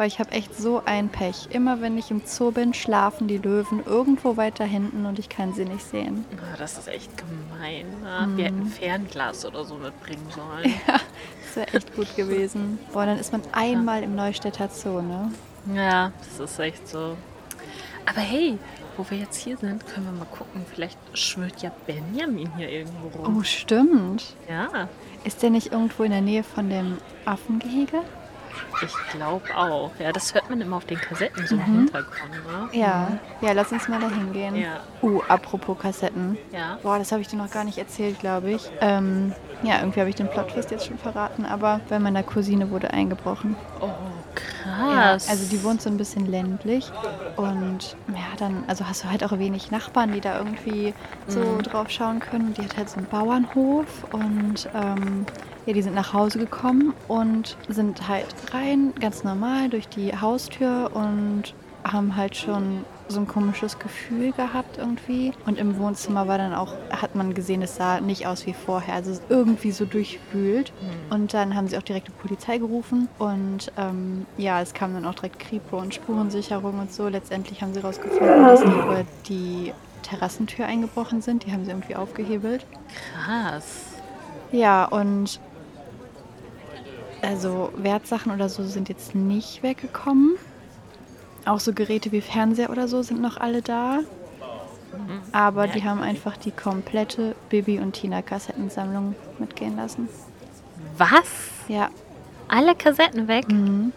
Weil ich habe echt so ein Pech. Immer wenn ich im Zoo bin, schlafen die Löwen irgendwo weiter hinten und ich kann sie nicht sehen. Ah, Das ist echt gemein. Ne? Wir hätten ein Fernglas oder so mitbringen sollen. Ja, das wäre echt gut gewesen. Boah, dann ist man einmal im Neustädter Zoo, ne? Ja, das ist echt so. Aber hey, wo wir jetzt hier sind, können wir mal gucken. Vielleicht schwirrt ja Benjamin hier irgendwo rum. Oh, stimmt. Ja, Ist der nicht irgendwo in der Nähe von dem Affengehege? Ich glaube auch. Ja, das hört man immer auf den Kassetten so im Hintergrund. Ne? Ja. Ja, lass uns mal da hingehen. Ja. Uh, apropos Kassetten. Ja. Boah, das habe ich dir noch gar nicht erzählt, glaube ich. Ähm, ja, irgendwie habe ich den Plottwist jetzt schon verraten, aber bei meiner Cousine wurde eingebrochen. Oh, Ja, krass. also die wohnt so ein bisschen ländlich und ja, dann, also hast du halt auch wenig Nachbarn, die da irgendwie so drauf schauen können. Die hat halt so einen Bauernhof und ähm, ja, die sind nach Hause gekommen und sind halt rein, ganz normal, durch die Haustür und haben halt schon so ein komisches Gefühl gehabt irgendwie. Und im Wohnzimmer war dann auch, hat man gesehen, es sah nicht aus wie vorher. Also irgendwie so durchwühlt. Und dann haben sie auch direkt die Polizei gerufen. Und ähm, ja, es kam dann auch direkt Kripo und Spurensicherung und so. Letztendlich haben sie herausgefunden, dass die über die Terrassentür eingebrochen sind. Die haben sie irgendwie aufgehebelt. krass. Ja, und also Wertsachen oder so sind jetzt nicht weggekommen. Auch so Geräte wie Fernseher oder so sind noch alle da. Aber die haben einfach die komplette Bibi und Tina Kassettensammlung mitgehen lassen. Was? Ja. Alle Kassetten weg? Mhm.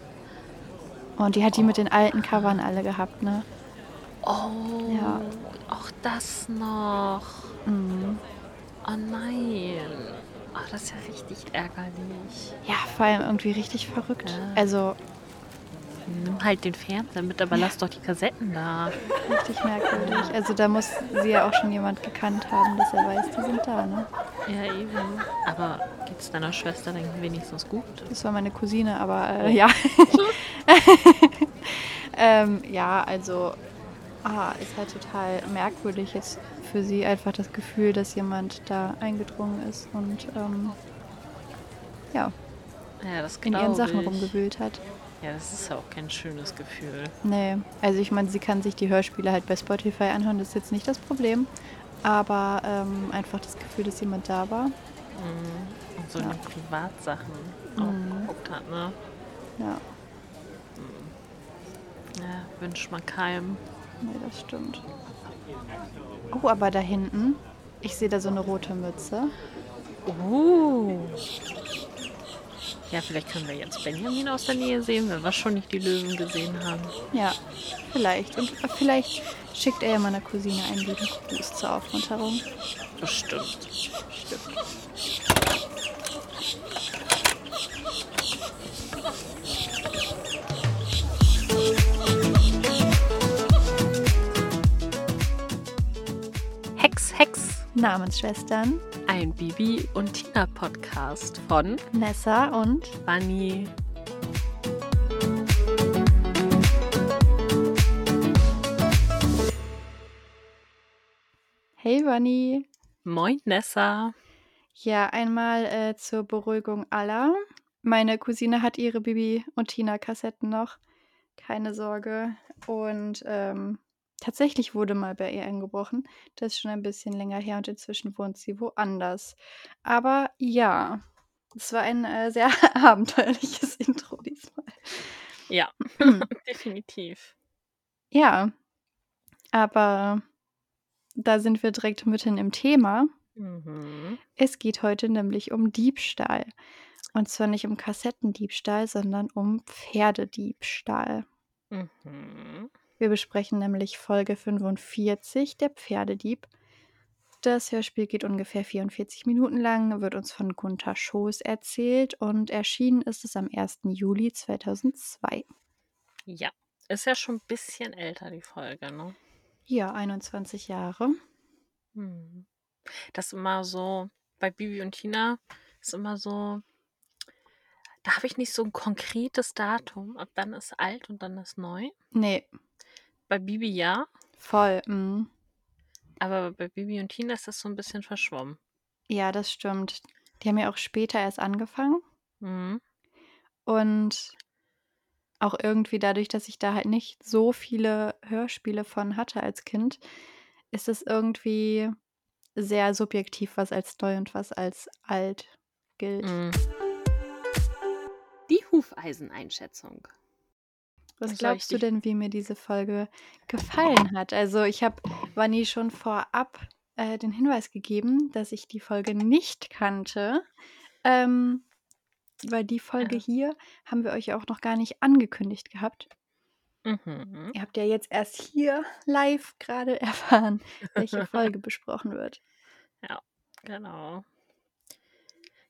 Und die hat die mit den alten Covern alle gehabt, ne? Oh, Ja. auch das noch. Mhm. Oh nein. Ach, das ist ja richtig ärgerlich. Ja, vor allem irgendwie richtig verrückt. Ja. Also Nimm halt den Fernseher mit, aber lass doch die Kassetten da. richtig merkwürdig. Also da muss sie ja auch schon jemand gekannt haben, dass er weiß, die sind da, ne? Ja, eben. Aber geht's deiner Schwester denn wenigstens gut? Das war meine Cousine, aber äh, ja. ähm, ja, also ah, ist halt total merkwürdig jetzt für sie einfach das Gefühl, dass jemand da eingedrungen ist und ähm, ja, Ja, das in ihren Sachen ich. rumgewühlt hat. Ja, das ist auch kein schönes Gefühl. Nee, also ich meine, sie kann sich die Hörspiele halt bei Spotify anhören, das ist jetzt nicht das Problem. Aber ähm, einfach das Gefühl, dass jemand da war. Mhm. Und so Ja. eine Privatsachen Mhm. auch geguckt hat, ne? Ja, Ja, wünscht man keinem. nee, das stimmt. Oh, aber da hinten, ich sehe da so eine rote Mütze. Uh. Ja, vielleicht können wir jetzt Benjamin aus der Nähe sehen, wenn wir schon nicht die Löwen gesehen haben. Ja, vielleicht. Und vielleicht schickt er ja meiner Cousine einen lieben Gruß zur Aufmunterung. Bestimmt. Stimmt. Namensschwestern Ein Bibi und Tina Podcast von Nessa und Bunny. Hey Bunny. Moin Nessa. Ja, einmal äh, zur Beruhigung aller. Meine Cousine hat ihre Bibi und Tina Kassetten noch. Keine Sorge. Und ähm, tatsächlich wurde mal bei ihr eingebrochen. Das ist schon ein bisschen länger her und inzwischen wohnt sie woanders. Aber ja, es war ein äh, sehr abenteuerliches Intro diesmal. Ja, definitiv. Ja, aber da sind wir direkt mitten im Thema. Mhm. Es geht heute nämlich um Diebstahl. Und zwar nicht um Kassettendiebstahl, sondern um Pferdediebstahl. Mhm. Wir besprechen nämlich Folge 45, der Pferdedieb. Das Hörspiel geht ungefähr 44 Minuten lang, wird uns von Gunther Schoß erzählt und erschienen ist es am 1. Juli 2002. Ja, ist ja schon ein bisschen älter, die Folge, ne? Ja, 21 Jahre. Mhm. Das ist immer so, bei Bibi und Tina ist immer so, da habe ich nicht so ein konkretes Datum. Ab dann ist alt und dann ist neu. Nee, Bei Bibi ja, voll. mm. aber bei Bibi und Tina ist das so ein bisschen verschwommen. Ja, das stimmt. Die haben ja auch später erst angefangen. Mhm. Und auch irgendwie dadurch, dass ich da halt nicht so viele Hörspiele von hatte als Kind, ist es irgendwie sehr subjektiv, was als neu und was als alt gilt. Mm. Die Hufeiseneinschätzung. Was glaubst du denn, wie mir diese Folge gefallen hat? Also ich habe Vanni schon vorab äh, den Hinweis gegeben, dass ich die Folge nicht kannte. Ähm, weil die Folge Ja. hier haben wir euch ja auch noch gar nicht angekündigt gehabt. Mhm. Ihr habt ja jetzt erst hier live gerade erfahren, welche Folge besprochen wird. Genau.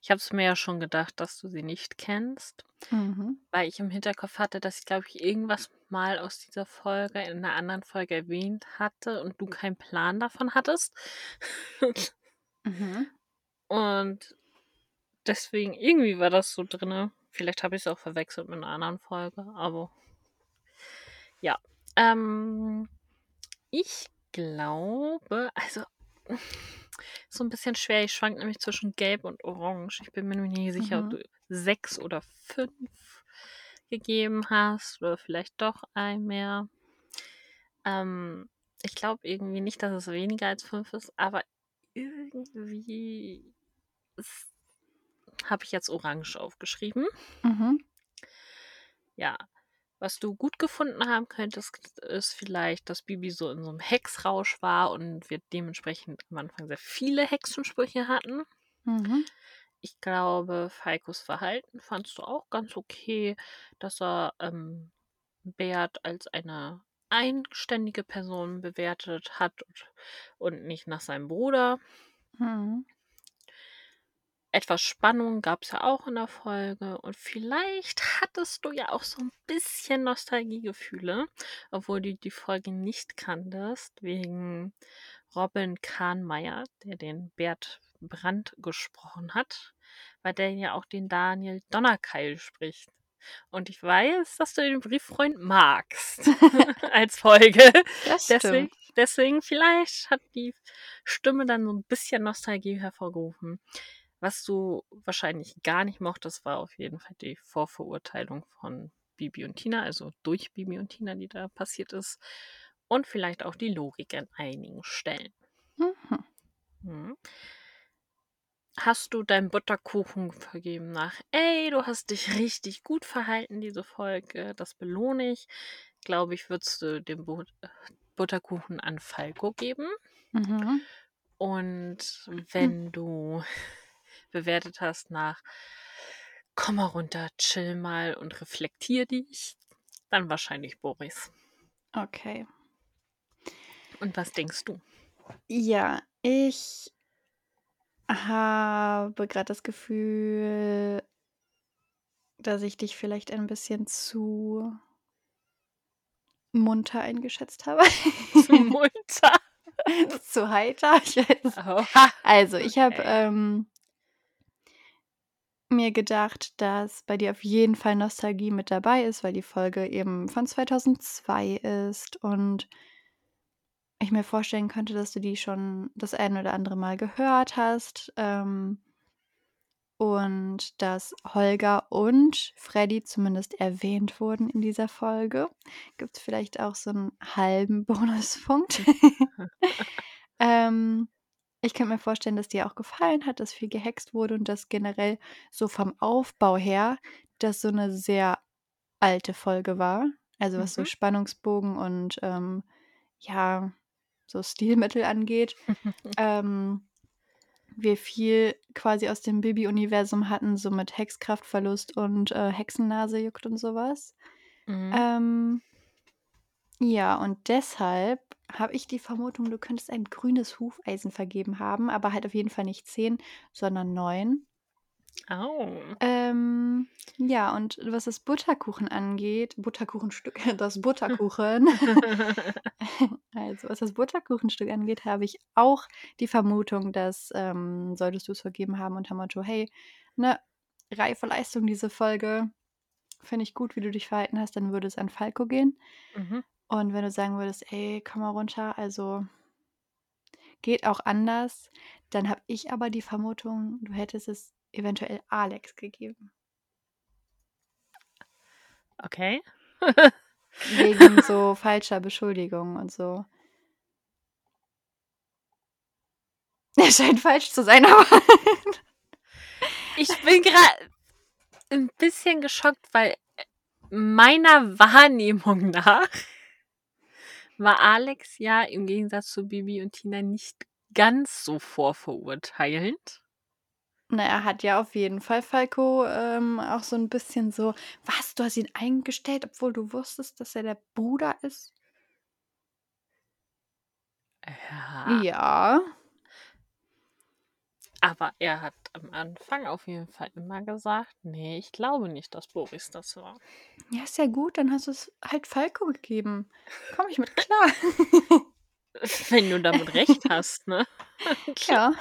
Ich habe es mir ja schon gedacht, dass du sie nicht kennst, Mhm. weil ich im Hinterkopf hatte, dass ich, glaube ich, irgendwas mal aus dieser Folge in einer anderen Folge erwähnt hatte und du keinen Plan davon hattest. Mhm. und deswegen, irgendwie war das so drinne. Vielleicht habe ich es auch verwechselt mit einer anderen Folge, aber ja. Ähm, ich glaube, also so ein bisschen schwer. Ich schwank nämlich zwischen Gelb und Orange. Ich bin mir nämlich nicht sicher, ob Mhm. du sechs oder fünf gegeben hast oder vielleicht doch ein mehr. Ähm, ich glaube irgendwie nicht, dass es weniger als fünf ist, aber irgendwie habe ich jetzt Orange aufgeschrieben. Mhm. Ja. Was du gut gefunden haben könntest, ist vielleicht, dass Bibi so in so einem Hexrausch war und wir dementsprechend am Anfang sehr viele Hexensprüche hatten. Mhm. Ich glaube, Falkos Verhalten fandst du auch ganz okay, dass er ähm, Bert als eine eigenständige Person bewertet hat und, und nicht nach seinem Bruder. Mhm. Etwas Spannung gab es ja auch in der Folge und vielleicht hattest du ja auch so ein bisschen Nostalgiegefühle, obwohl du die Folge nicht kanntest, wegen Robin Kahnmeier, der den Bert Brandt gesprochen hat, weil der ja auch den Daniel Donnerkeil spricht. Und ich weiß, dass du den Brieffreund magst als Folge. Das Deswegen, stimmt. deswegen vielleicht hat die Stimme dann so ein bisschen Nostalgie hervorgerufen. Was du wahrscheinlich gar nicht mochtest, war auf jeden Fall die Vorverurteilung von Bibi und Tina, also durch Bibi und Tina, die da passiert ist. Und vielleicht auch die Logik an einigen Stellen. Mhm. Mhm. Hast du deinen Butterkuchen vergeben nach, ey, du hast dich richtig gut verhalten, diese Folge, das belohne ich. Glaube ich, würdest du den But Butterkuchen an Falco geben. Mhm. Und wenn du bewertet hast nach, komm mal runter, chill mal und reflektier dich, dann wahrscheinlich Boris. Okay. Und was denkst du? Ja, ich habe gerade das Gefühl, dass ich dich vielleicht ein bisschen zu munter eingeschätzt habe. Zu munter. zu heiter. Ich weiß. Also, ich habe Okay. ähm, mir gedacht, dass bei dir auf jeden Fall Nostalgie mit dabei ist, weil die Folge eben von 2002 ist und ich mir vorstellen könnte, dass du die schon das ein oder andere Mal gehört hast. Ähm, und dass Holger und Freddy zumindest erwähnt wurden in dieser Folge. Gibt es vielleicht auch so einen halben Bonuspunkt. ähm, ich könnte mir vorstellen, dass dir auch gefallen hat, dass viel gehext wurde und dass generell so vom Aufbau her das so eine sehr alte Folge war. Also was so Mhm. Spannungsbogen und ähm, ja, so Stilmittel angeht. ähm, wir viel quasi aus dem Bibi-Universum hatten, so mit Hexkraftverlust und äh, Hexennase juckt und sowas. Mhm. Ähm, ja, und deshalb habe ich die Vermutung, du könntest ein grünes Hufeisen vergeben haben, aber halt auf jeden Fall nicht 10, sondern 9. Au. Ähm, ja, und was das Butterkuchen angeht, Butterkuchenstück, das Butterkuchen, also was das Butterkuchenstück angeht, habe ich auch die Vermutung, dass ähm, solltest du es vergeben haben unter Motto, hey, ne, reife Leistung diese Folge, finde ich gut, wie du dich verhalten hast, dann würde es an Falco gehen. Mhm. Und wenn du sagen würdest, ey, komm mal runter, also geht auch anders, dann habe ich aber die Vermutung, du hättest es eventuell Alex gegeben. Okay. Wegen so falscher Beschuldigungen und so. Er scheint falsch zu sein, aber Ich bin gerade ein bisschen geschockt, weil äh, meiner Wahrnehmung nach war Alex ja im Gegensatz zu Bibi und Tina nicht ganz so vorverurteilend. Na, er hat ja auf jeden Fall Falco ähm, auch so ein bisschen so, was, du hast ihn eingestellt, obwohl du wusstest, dass er der Bruder ist? Ja. Ja. Aber er hat am Anfang auf jeden Fall immer gesagt, nee, ich glaube nicht, dass Boris das war. Ja, ist ja gut, dann hast du es halt Falco gegeben. Komm ich mit klar. Wenn du damit recht hast, ne? ja.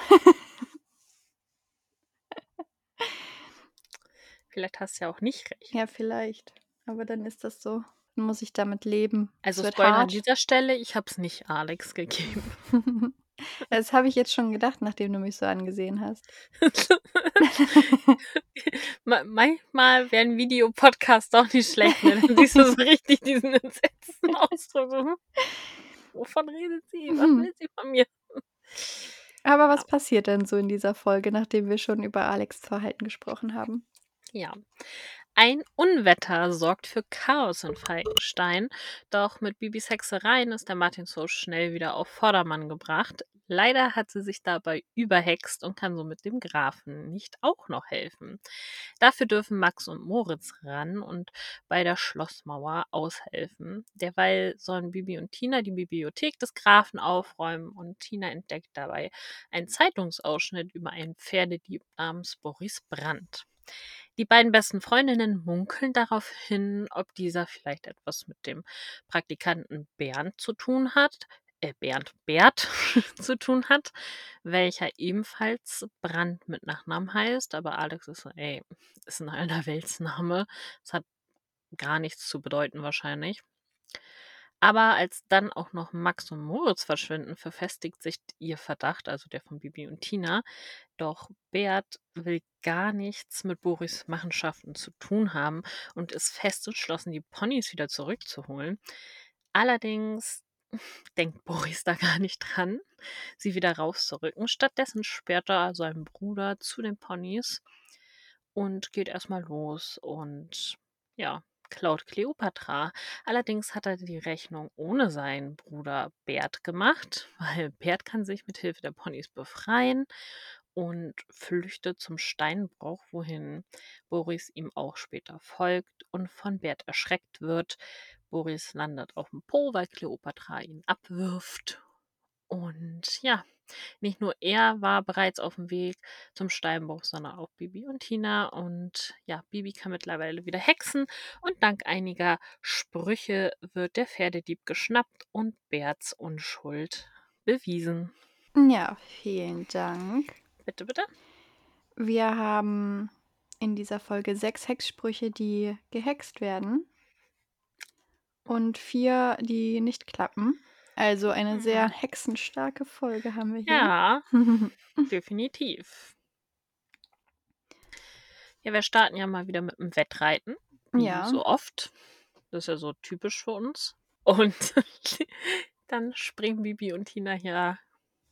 Vielleicht hast du ja auch nicht recht. Ja, vielleicht. Aber dann ist das so. Dann muss ich damit leben. Also Spoiler an dieser Stelle, ich habe es nicht Alex gegeben. Das habe ich jetzt schon gedacht, nachdem du mich so angesehen hast. Ma- Manchmal wäre ein Videopodcast auch nicht schlecht, ne? Dann siehst du so richtig diesen entsetzten Ausdruck. so, hm, Wovon redet sie? Was Mhm. will sie von mir? Aber was passiert denn so in dieser Folge, nachdem wir schon über Alex Verhalten gesprochen haben? Ja. Ein Unwetter sorgt für Chaos in Falkenstein, doch mit Bibis Hexereien ist der Martin so schnell wieder auf Vordermann gebracht. Leider hat sie sich dabei überhext und kann somit dem Grafen nicht auch noch helfen. Dafür dürfen Max und Moritz ran und bei der Schlossmauer aushelfen. Derweil sollen Bibi und Tina die Bibliothek des Grafen aufräumen und Tina entdeckt dabei einen Zeitungsausschnitt über einen Pferdedieb namens Boris Brandt. Die beiden besten Freundinnen munkeln darauf hin, ob dieser vielleicht etwas mit dem Praktikanten Bernd zu tun hat, äh, Bernd Bert zu tun hat, welcher ebenfalls Brand mit Nachnamen heißt, aber Alex ist so, ey, ist ein Allerweltsname. Das hat gar nichts zu bedeuten wahrscheinlich. Aber als dann auch noch Max und Moritz verschwinden, verfestigt sich ihr Verdacht, also der von Bibi und Tina. Doch Bert will gar nichts mit Boris Machenschaften zu tun haben und ist fest entschlossen, die Ponys wieder zurückzuholen. Allerdings denkt Boris da gar nicht dran, sie wieder rauszurücken. Stattdessen sperrt er seinen Bruder zu den Ponys und geht erstmal los und ja, klaut Kleopatra. Allerdings hat er die Rechnung ohne seinen Bruder Bert gemacht, weil Bert kann sich mit Hilfe der Ponys befreien und flüchtet zum Steinbruch, wohin Boris ihm auch später folgt und von Bert erschreckt wird. Boris landet auf dem Po, weil Kleopatra ihn abwirft. Und ja, nicht nur er war bereits auf dem Weg zum Steinbruch, sondern auch Bibi und Tina. Und ja, Bibi kann mittlerweile wieder hexen und dank einiger Sprüche wird der Pferdedieb geschnappt und Berts Unschuld bewiesen. Ja, vielen Dank. Bitte, bitte. Wir haben in dieser Folge sechs Hexsprüche, die gehext werden. Und vier, die nicht klappen. Also eine sehr Mhm. hexenstarke Folge haben wir hier. Ja, definitiv. Ja, wir starten ja mal wieder mit dem Wettreiten. Ja. so oft. Das ist ja so typisch für uns. Und dann springen Bibi und Tina hier,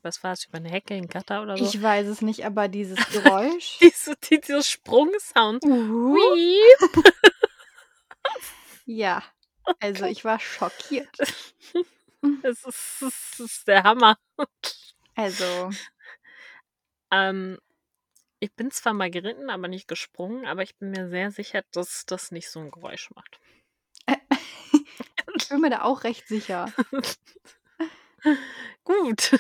was war es, über eine Hecke, ein Gatter oder so? Ich weiß es nicht, aber dieses Geräusch. Diese, diese Sprungsound. Uh, ja. Also ich war schockiert. Das ist, das ist der Hammer. Also, Ähm, ich bin zwar mal geritten, aber nicht gesprungen, aber ich bin mir sehr sicher, dass das nicht so ein Geräusch macht. ich bin mir da auch recht sicher. Gut.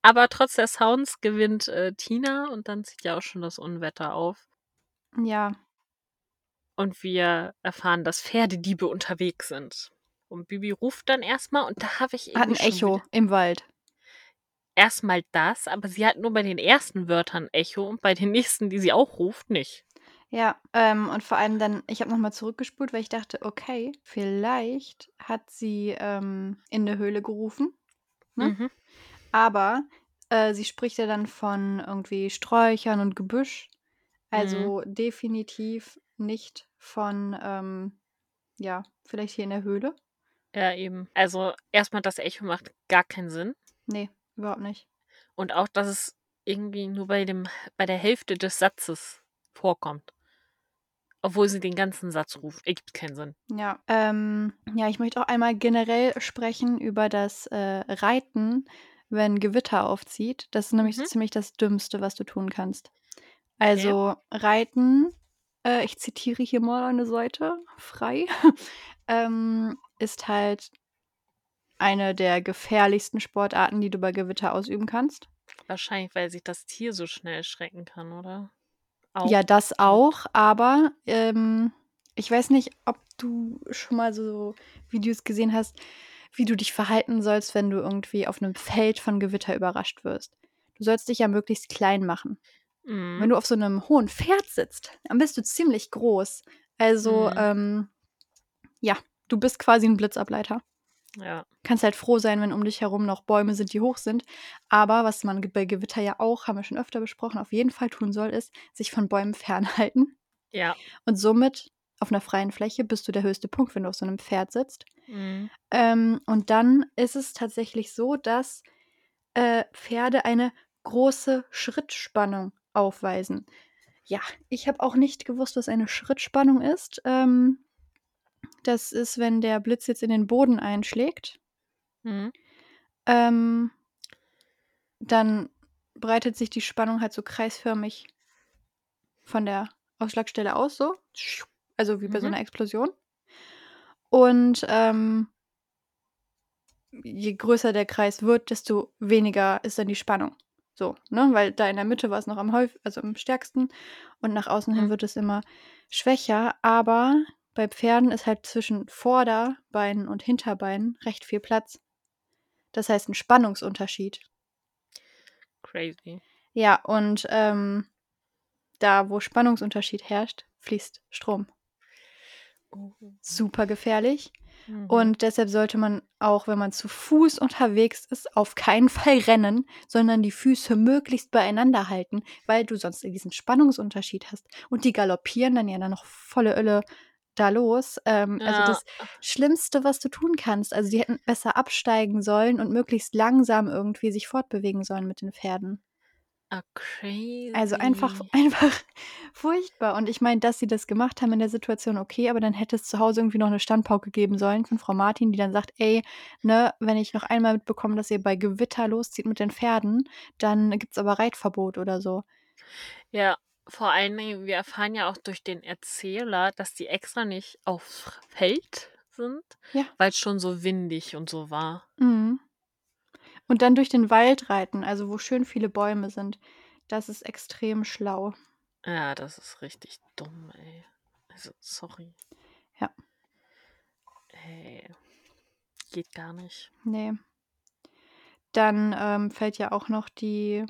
Aber trotz der Sounds gewinnt äh, Tina und dann zieht ja auch schon das Unwetter auf. Ja. Und wir erfahren, dass Pferdediebe unterwegs sind. Und Bibi ruft dann erstmal und da habe ich Hat ein Echo im Wald. Erstmal das, aber sie hat nur bei den ersten Wörtern Echo und bei den nächsten, die sie auch ruft, nicht. Ja, ähm, und vor allem dann, ich habe nochmal zurückgespult, weil ich dachte, okay, vielleicht hat sie ähm, in der Höhle gerufen. Ne? Mhm. Aber äh, sie spricht ja dann von irgendwie Sträuchern und Gebüsch. Also definitiv nicht von ähm, Ja, vielleicht hier in der Höhle? Ja, eben. Also, erstmal das Echo macht gar keinen Sinn. Ne, überhaupt nicht. Und auch, dass es irgendwie nur bei dem bei der Hälfte des Satzes vorkommt. Obwohl sie den ganzen Satz ruft. Ergibt keinen Sinn. Ja, ähm, ja, ich möchte auch einmal generell sprechen über das, äh, Reiten, wenn Gewitter aufzieht. Das ist nämlich so Mhm. ziemlich das Dümmste, was du tun kannst. Also, Reiten, äh, ich zitiere hier mal eine Seite frei, ähm, ist halt eine der gefährlichsten Sportarten, die du bei Gewitter ausüben kannst. Wahrscheinlich, weil sich das Tier so schnell schrecken kann, oder? Ja, Auch. das auch, aber, ähm, ich weiß nicht, ob du schon mal so Videos gesehen hast, wie du dich verhalten sollst, wenn du irgendwie auf 'nem Feld von Gewitter überrascht wirst. Du sollst dich ja möglichst klein machen. Wenn Mhm. du auf so 'nem hohen Pferd sitzt, dann bist du ziemlich groß. Also, Mhm. ähm, ja, du bist quasi 'n Blitzableiter. Ja. Kannst halt froh sein, wenn um dich herum noch Bäume sind, die hoch sind. Aber was man bei Gewitter ja auch, haben wir schon öfter besprochen, auf jeden Fall tun soll, ist, sich von Bäumen fernhalten. Ja. Und somit auf 'ner freien Fläche bist du der höchste Punkt, wenn du auf so 'nem Pferd sitzt. Mhm. Ähm, und dann ist es tatsächlich so, dass, äh, Pferde eine große Schrittspannung aufweisen. Ja, ich habe auch nicht gewusst, was eine Schrittspannung ist. Ähm, das ist, wenn der Blitz jetzt in den Boden einschlägt Mhm. ähm, dann breitet sich die Spannung halt so kreisförmig von der Ausschlagstelle aus so, also wie bei so Mhm. 'ner Explosion. Und, ähm je größer der Kreis wird, desto weniger ist dann die Spannung. So, ne? Weil da in der Mitte war's noch am häuf also am stärksten und nach außen hin Mhm. wird es immer schwächer. Aber bei Pferden ist halt zwischen Vorderbeinen und Hinterbeinen recht viel Platz. Das heißt 'n Spannungsunterschied. Crazy. Ja, und, ähm, da, wo Spannungsunterschied herrscht, fließt Strom. Oh. Super gefährlich. Mhm. Und deshalb sollte man auch, wenn man zu Fuß unterwegs ist, auf keinen Fall rennen, sondern die Füße möglichst beieinander halten, weil du sonst diesen Spannungsunterschied hast. Und die galoppieren dann ja dann noch volle Ölle da los. Ähm, also Ja. das Schlimmste, was du tun kannst. Also, die hätten besser absteigen sollen und möglichst langsam irgendwie sich fortbewegen sollen mit den Pferden. Ah, crazy. Also einfach einfach furchtbar. Und ich meine, dass sie das gemacht haben in der Situation, okay, aber dann hätte es zu Hause irgendwie noch 'ne Standpauke geben sollen von Frau Martin, die dann sagt: „Ey, ne, wenn ich noch einmal mitbekomme, dass ihr bei Gewitter loszieht mit den Pferden, dann gibt's aber Reitverbot“ oder so. Ja, vor allen Dingen, wir erfahren ja auch durch den Erzähler, dass die extra nicht aufs Feld sind, Ja. weil's schon so windig und so war. Mhm. Und dann durch den Wald reiten, also wo schön viele Bäume sind. Das ist extrem schlau. Ja, das ist richtig dumm, ey. Also, sorry. Ja. Ey. Geht gar nicht. Ne. Dann, ähm, fällt ja auch noch die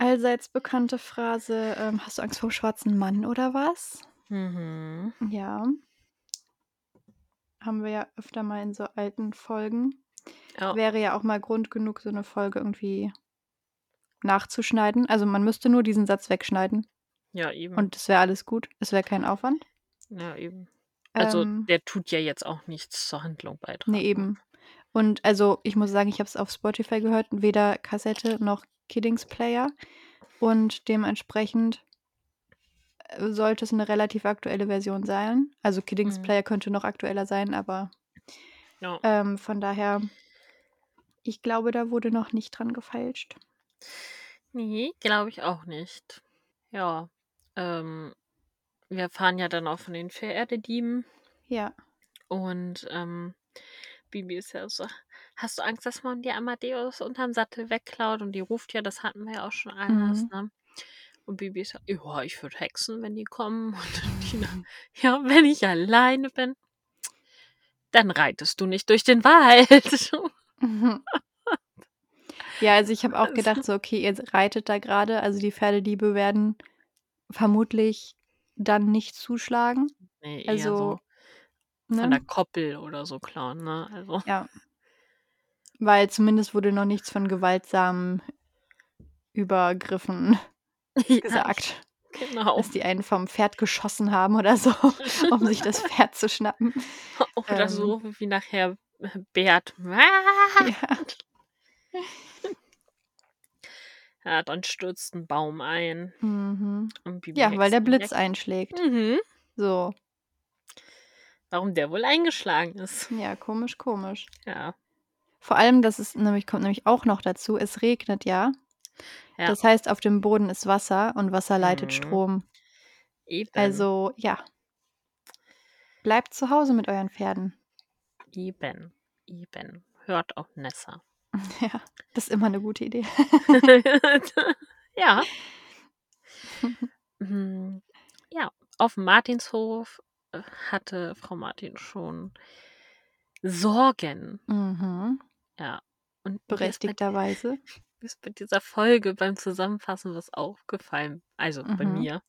allseits bekannte Phrase, ähm: „Hast du Angst vorm schwarzen Mann oder was?“ Mhm. Ja. Haben wir ja öfter mal in so alten Folgen. Ja. Wäre ja auch mal Grund genug, so 'ne Folge irgendwie nachzuschneiden. Also, man müsste nur diesen Satz wegschneiden. Ja, eben. Und es wäre alles gut. Es wäre kein Aufwand. Ja, eben. Also, Ähm der tut ja jetzt auch nichts zur Handlung beitragen. Ne, eben. Und also, ich muss sagen, ich habe es auf Spotify gehört, weder Kassette noch Kiddings Player. Und dementsprechend, äh, sollte es 'ne relativ aktuelle Version sein. Also, Kiddings Mhm. Player könnte noch aktueller sein, aber Ja. ähm, von daher ich glaube, da wurde noch nicht dran gefeilscht. Ne, glaube ich auch nicht. Ja, ähm, wir erfahren ja dann auch von den Pferdedieben. Ja. Und, ähm, Bibi ist ja so: „Hast du Angst, dass man dir Amadeus unterm Sattel wegklaut?“ Und die ruft ja, das hatten wir ja auch schon alles, Mhm. ne? Und Bibi ist ja: „Ja, ich würde hexen, wenn die kommen.“ Und Tina: „Ja, wenn ich alleine bin.“ „Dann reitest du nicht durch den Wald.“ Mhm. Ja, also, ich habe auch Also gedacht so: „Okay, ihr reitet da grade, also, die Pferdediebe werden vermutlich dann nicht zuschlagen.“ Ne, eher Also, so von der ne? Koppel oder so klauen, ne? Also Ja. Weil zumindest wurde noch nichts von gewaltsamen Übergriffen Ja, gesagt. Genau. Dass die einen vom Pferd geschossen haben oder so, um sich das Pferd zu schnappen. Oder Ähm. so wie nachher Bert. Ja. Ja, dann stürzt 'n Baum ein Mhm. Ja, weil der Blitz einschlägt. Mhm. So. Warum der wohl eingeschlagen ist. Ja, komisch, komisch. Ja. Vor allem, das ist nämlich kommt nämlich auch noch dazu, es regnet ja. Ja. Das heißt, auf dem Boden ist Wasser und Wasser leitet Mhm. Strom. Eben. Also, ja. Bleibt zu Hause mit euren Pferden. Eben. Eben. Hört auf Nessa. Ja, das ist immer 'ne gute Idee. Ja. Hm, ja, auf'm Martinshof, äh, hatte Frau Martin schon Sorgen. Mhm. Ja. Und bei Berechtigterweise. mir ist bei dieser Folge beim Zusammenfassen was aufgefallen, also bei Mhm. mir.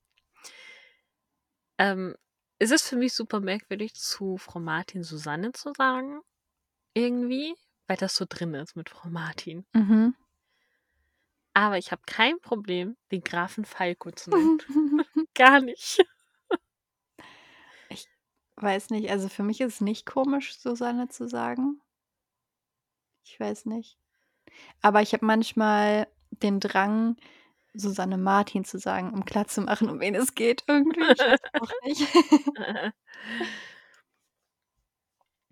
Ähm, es ist für mich super merkwürdig, zu Frau Martin Susanne zu sagen, irgendwie, weil das so drin ist mit Frau Martin. Mhm. Aber ich habe kein Problem, den Grafen Falco zu nennen. Gar nicht. Ich weiß nicht, also für mich ist es nicht komisch, Susanne zu sagen. Ich weiß nicht. Aber ich habe manchmal den Drang, Susanne Martin zu sagen, um klarzumachen, um wen es geht irgendwie. Ich weiß auch nicht.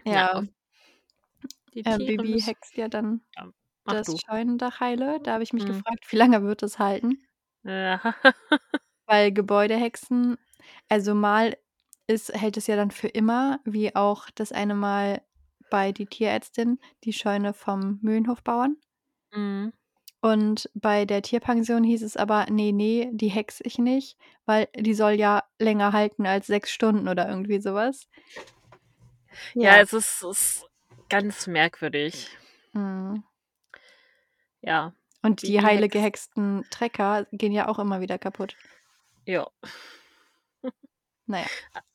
Ja, Ja. Äh, Bibi müssen hext ja dann Ja, das du. Scheunendach heile. Da habe ich mich Mhm. gefragt, wie lange wird das halten? Ja. Weil Gebäudehexen also mal ist hält es ja dann für immer, wie auch das eine Mal bei die Tierärztin, die Scheune vom Mühlenhofbauern. Mhm. Und bei der Tierpension hieß es aber: „Ne, ne, die hexe ich nicht, weil die soll ja länger halten als 6 Stunden“ oder irgendwie so was. Ja, Ja. es ist ist ganz merkwürdig. Mhm. Ja. Und die Bibi heile hext. gehexten Trecker gehen ja auch immer wieder kaputt. Ja. Na ja. A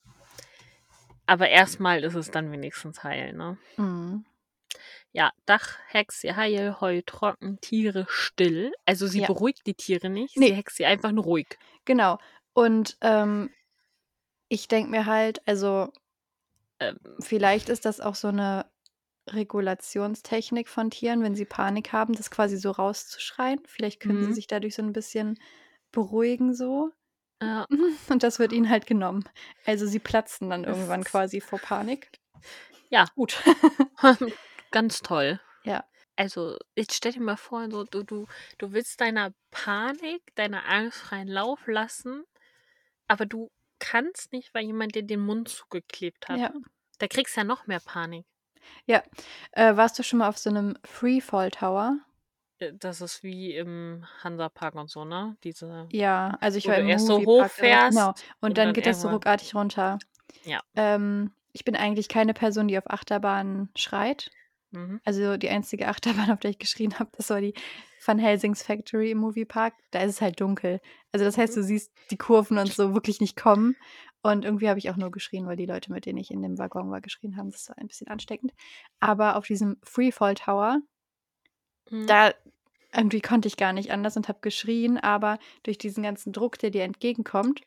aber erst mal ist es dann wenigstens heil, ne? Mhm. Ja, Dach hext sie heil, Heu trocken, Tiere still. Also, sie Ja. beruhigt die Tiere nicht, Ne. sie hext sie einfach nur ruhig. Genau. Und, ähm, ich denke mir halt, also Ähm. vielleicht ist das auch so 'ne Regulationstechnik von Tieren, wenn sie Panik haben, das quasi so rauszuschreien. Vielleicht können sie Mhm. sich dadurch so 'n bisschen beruhigen so. Ja. Und das wird ihnen halt genommen. Also, sie platzen dann irgendwann quasi vor Panik. Ja. Gut. Ganz toll. Ja. Also, jetzt stell dir mal vor, so du du du willst deiner Panik, deiner Angst freien Lauf lassen, aber du kannst nicht, weil jemand dir den Mund zugeklebt hat. Ja. Da kriegst du ja noch mehr Panik. Ja. Äh, warst du schon mal auf so 'nem Freefall Tower? Äh, das ist wie im Hansapark und so, ne? Diese Ja, also ich war du im erst so direkt hochfährst genau. und Und dann dann geht das so ruckartig runter. Ja. Ähm, ich bin eigentlich keine Person, die auf Achterbahnen schreit. Mhm. Also, die einzige Achterbahn, auf der ich geschrien habe, das war die Van Helsing's Factory im Moviepark. Da ist es halt dunkel. Also, das heißt, Mhm. du siehst die Kurven und so wirklich nicht kommen. Und irgendwie habe ich auch nur geschrien, weil die Leute, mit denen ich in dem Waggon war, geschrien haben. Das war ein bisschen ansteckend. Aber auf diesem Freefall Tower Mhm. da irgendwie konnte ich gar nicht anders und habe geschrien, aber durch diesen ganzen Druck, der dir entgegenkommt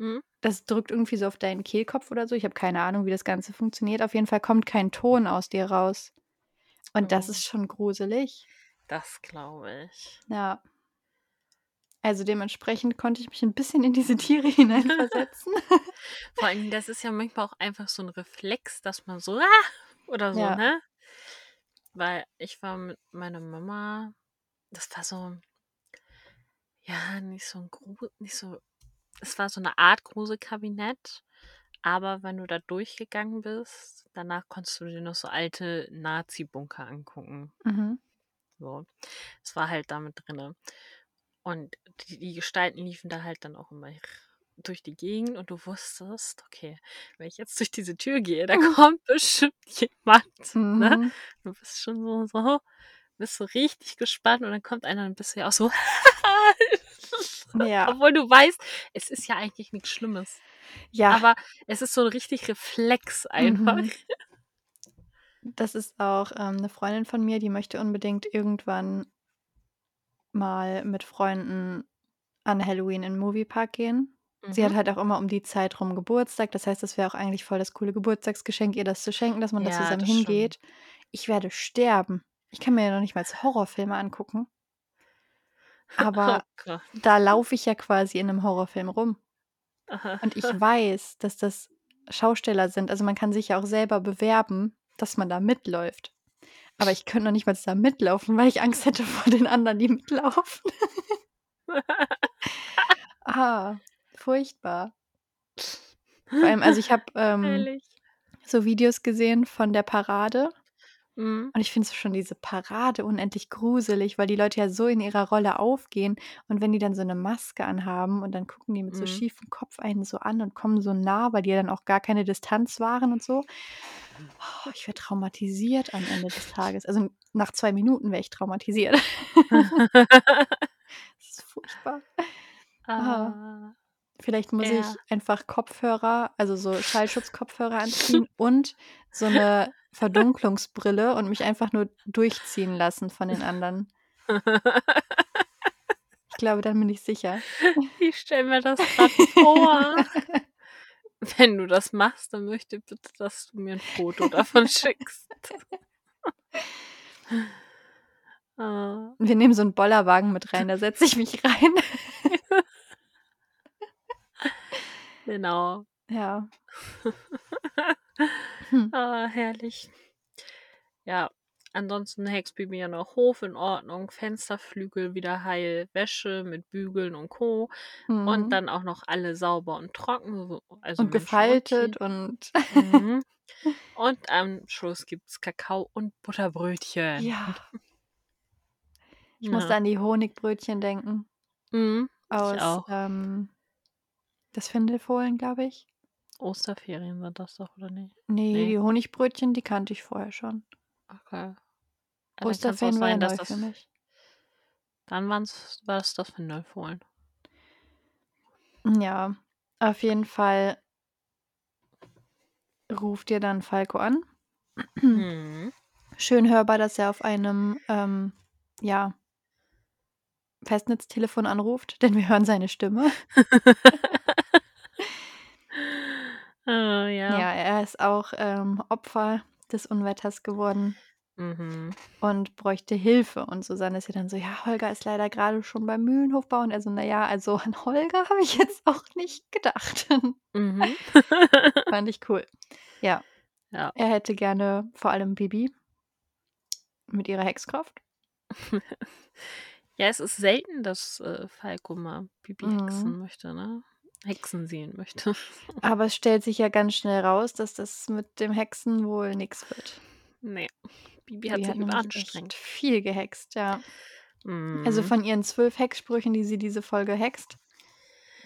Mhm. das drückt irgendwie so auf deinen Kehlkopf oder so. Ich habe keine Ahnung, wie das Ganze funktioniert. Auf jeden Fall kommt kein Ton aus dir raus. Und das Oh. ist schon gruselig. Das glaube ich. Ja. Also, dementsprechend konnte ich mich 'n bisschen in diese Tiere hineinversetzen. Vor Dingen, das ist ja manchmal auch einfach so 'n Reflex, dass man so: „Ah!“ oder so, Ja. ne? Weil ich war mit meiner Mama das war so ja, nicht so 'n Gru nicht so es war so 'ne Art Gruselkabinett, aber wenn du da durchgegangen bist, danach konntest du dir noch so alte Nazi-Bunker angucken. Mhm. So. Es war halt da mit drinne. Und die die Gestalten liefen da halt dann auch immer durch die Gegend und du wusstest: „Okay, wenn ich jetzt durch diese Tür gehe, da kommt bestimmt jemand“, ne? Mhm. Du bist schon so so bist so richtig gespannt und dann kommt einer, dann bist ja auch so Ja. obwohl du weißt, es ist ja eigentlich nix Schlimmes. Ja. Aber es ist so 'n richtig Reflex einfach. Mhm. Das ist auch, ähm, 'ne Freundin von mir, die möchte unbedingt irgendwann mal mit Freunden an Halloween in 'n Moviepark gehen. Sie hat Mhm. halt auch immer um die Zeit rum Geburtstag. Das heißt, das wäre auch eigentlich voll das coole Geburtstagsgeschenk, ihr das zu schenken, dass man da Ja, zusammen das stimmt. hingeht. Ich werde sterben. Ich kann mir ja noch nicht mal Horrorfilme angucken. Oh Aber Gott. da laufe ich ja quasi in 'nem Horrorfilm rum. Und ich weiß, dass das Schausteller sind. Also, man kann sich ja auch selber bewerben, dass man da mitläuft. Aber ich könnte noch nicht mal da mitlaufen, weil ich Angst hätte vor den anderen, die mitlaufen. Ah, furchtbar. Vor allem also, ich habe, ähm, so Videos gesehen von der Parade. Mhm. Und ich finde schon diese Parade unendlich gruselig, weil die Leute ja so in ihrer Rolle aufgehen. Und wenn die dann so 'ne Maske anhaben und dann gucken die mit so Mhm. schiefem Kopf einen so an und kommen so nah, weil die ja dann auch gar keine Distanz wahren und so. Oh, ich wäre traumatisiert am Ende des Tages. Also, nach 2 Minuten wäre ich traumatisiert. Das ist furchtbar. Ah. Vielleicht muss Ja. ich einfach Kopfhörer also, so Schallschutzkopfhörer anziehen und so 'ne Verdunklungsbrille und mich einfach nur durchziehen lassen von den anderen. Ich glaube, dann bin ich sicher. Ich stelle mir das grad vor. Wenn du das machst, dann möchte ich bitte, dass du mir 'n Foto davon schickst. Ah. Wir nehmen so 'n Bollerwagen mit rein, da setze ich mich rein. Genau. Ja. Hm. Ah, herrlich. Ja, ansonsten Hex Bibi ja noch Hof in Ordnung, Fensterflügel wieder heil, Wäsche mit Bügeln und Co. Und Mhm. dann auch noch alle sauber und trocken, so also Und und gefaltet und Mhm. Und am Schluss gibt's Kakao und Butterbrötchen. Ja. Ich Ja. an die Honigbrötchen denken. Mhm, Aus, auch. ähm, das Findelfohlen, glaube ich. Osterferien sind das doch, oder nicht? Ne, Ne? die Honigbrötchen, die kannte ich vorher schon. Okay. Ja, Osterferien war neu das für mich. dann waren's war's das Findelfohlen. Ja, auf jeden Fall ruft ihr dann Falco an. Mhm. Schön hörbar, dass er auf einem, ähm, ja Festnetztelefon anruft, denn wir hören seine Stimme. Ah, ja. Ja, er ist auch, ähm, Opfer des Unwetters geworden Mhm. und bräuchte Hilfe. Und Susanne ist ja dann so: „Ja, Holger ist leider grade schon beim Mühlenhofbau.“ Und er so: „Na ja, also an Holger habe ich jetzt auch nicht gedacht.“ Mhm. Fand ich cool. Ja. Ja. Er hätte gerne vor allem Bibi mit ihrer Hexkraft. Ja, es ist selten, dass, äh, Falco mal Bibi hexen Mhm. möchte, ne? Hexen sehen möchte. Aber es stellt sich ja ganz schnell raus, dass das mit dem Hexen wohl nix wird. Ne, Bibi hat hat sich überanstrengt. viel gehext, ja. Also, Mhm. von ihren 12 Hexsprüchen, die sie diese Folge hext,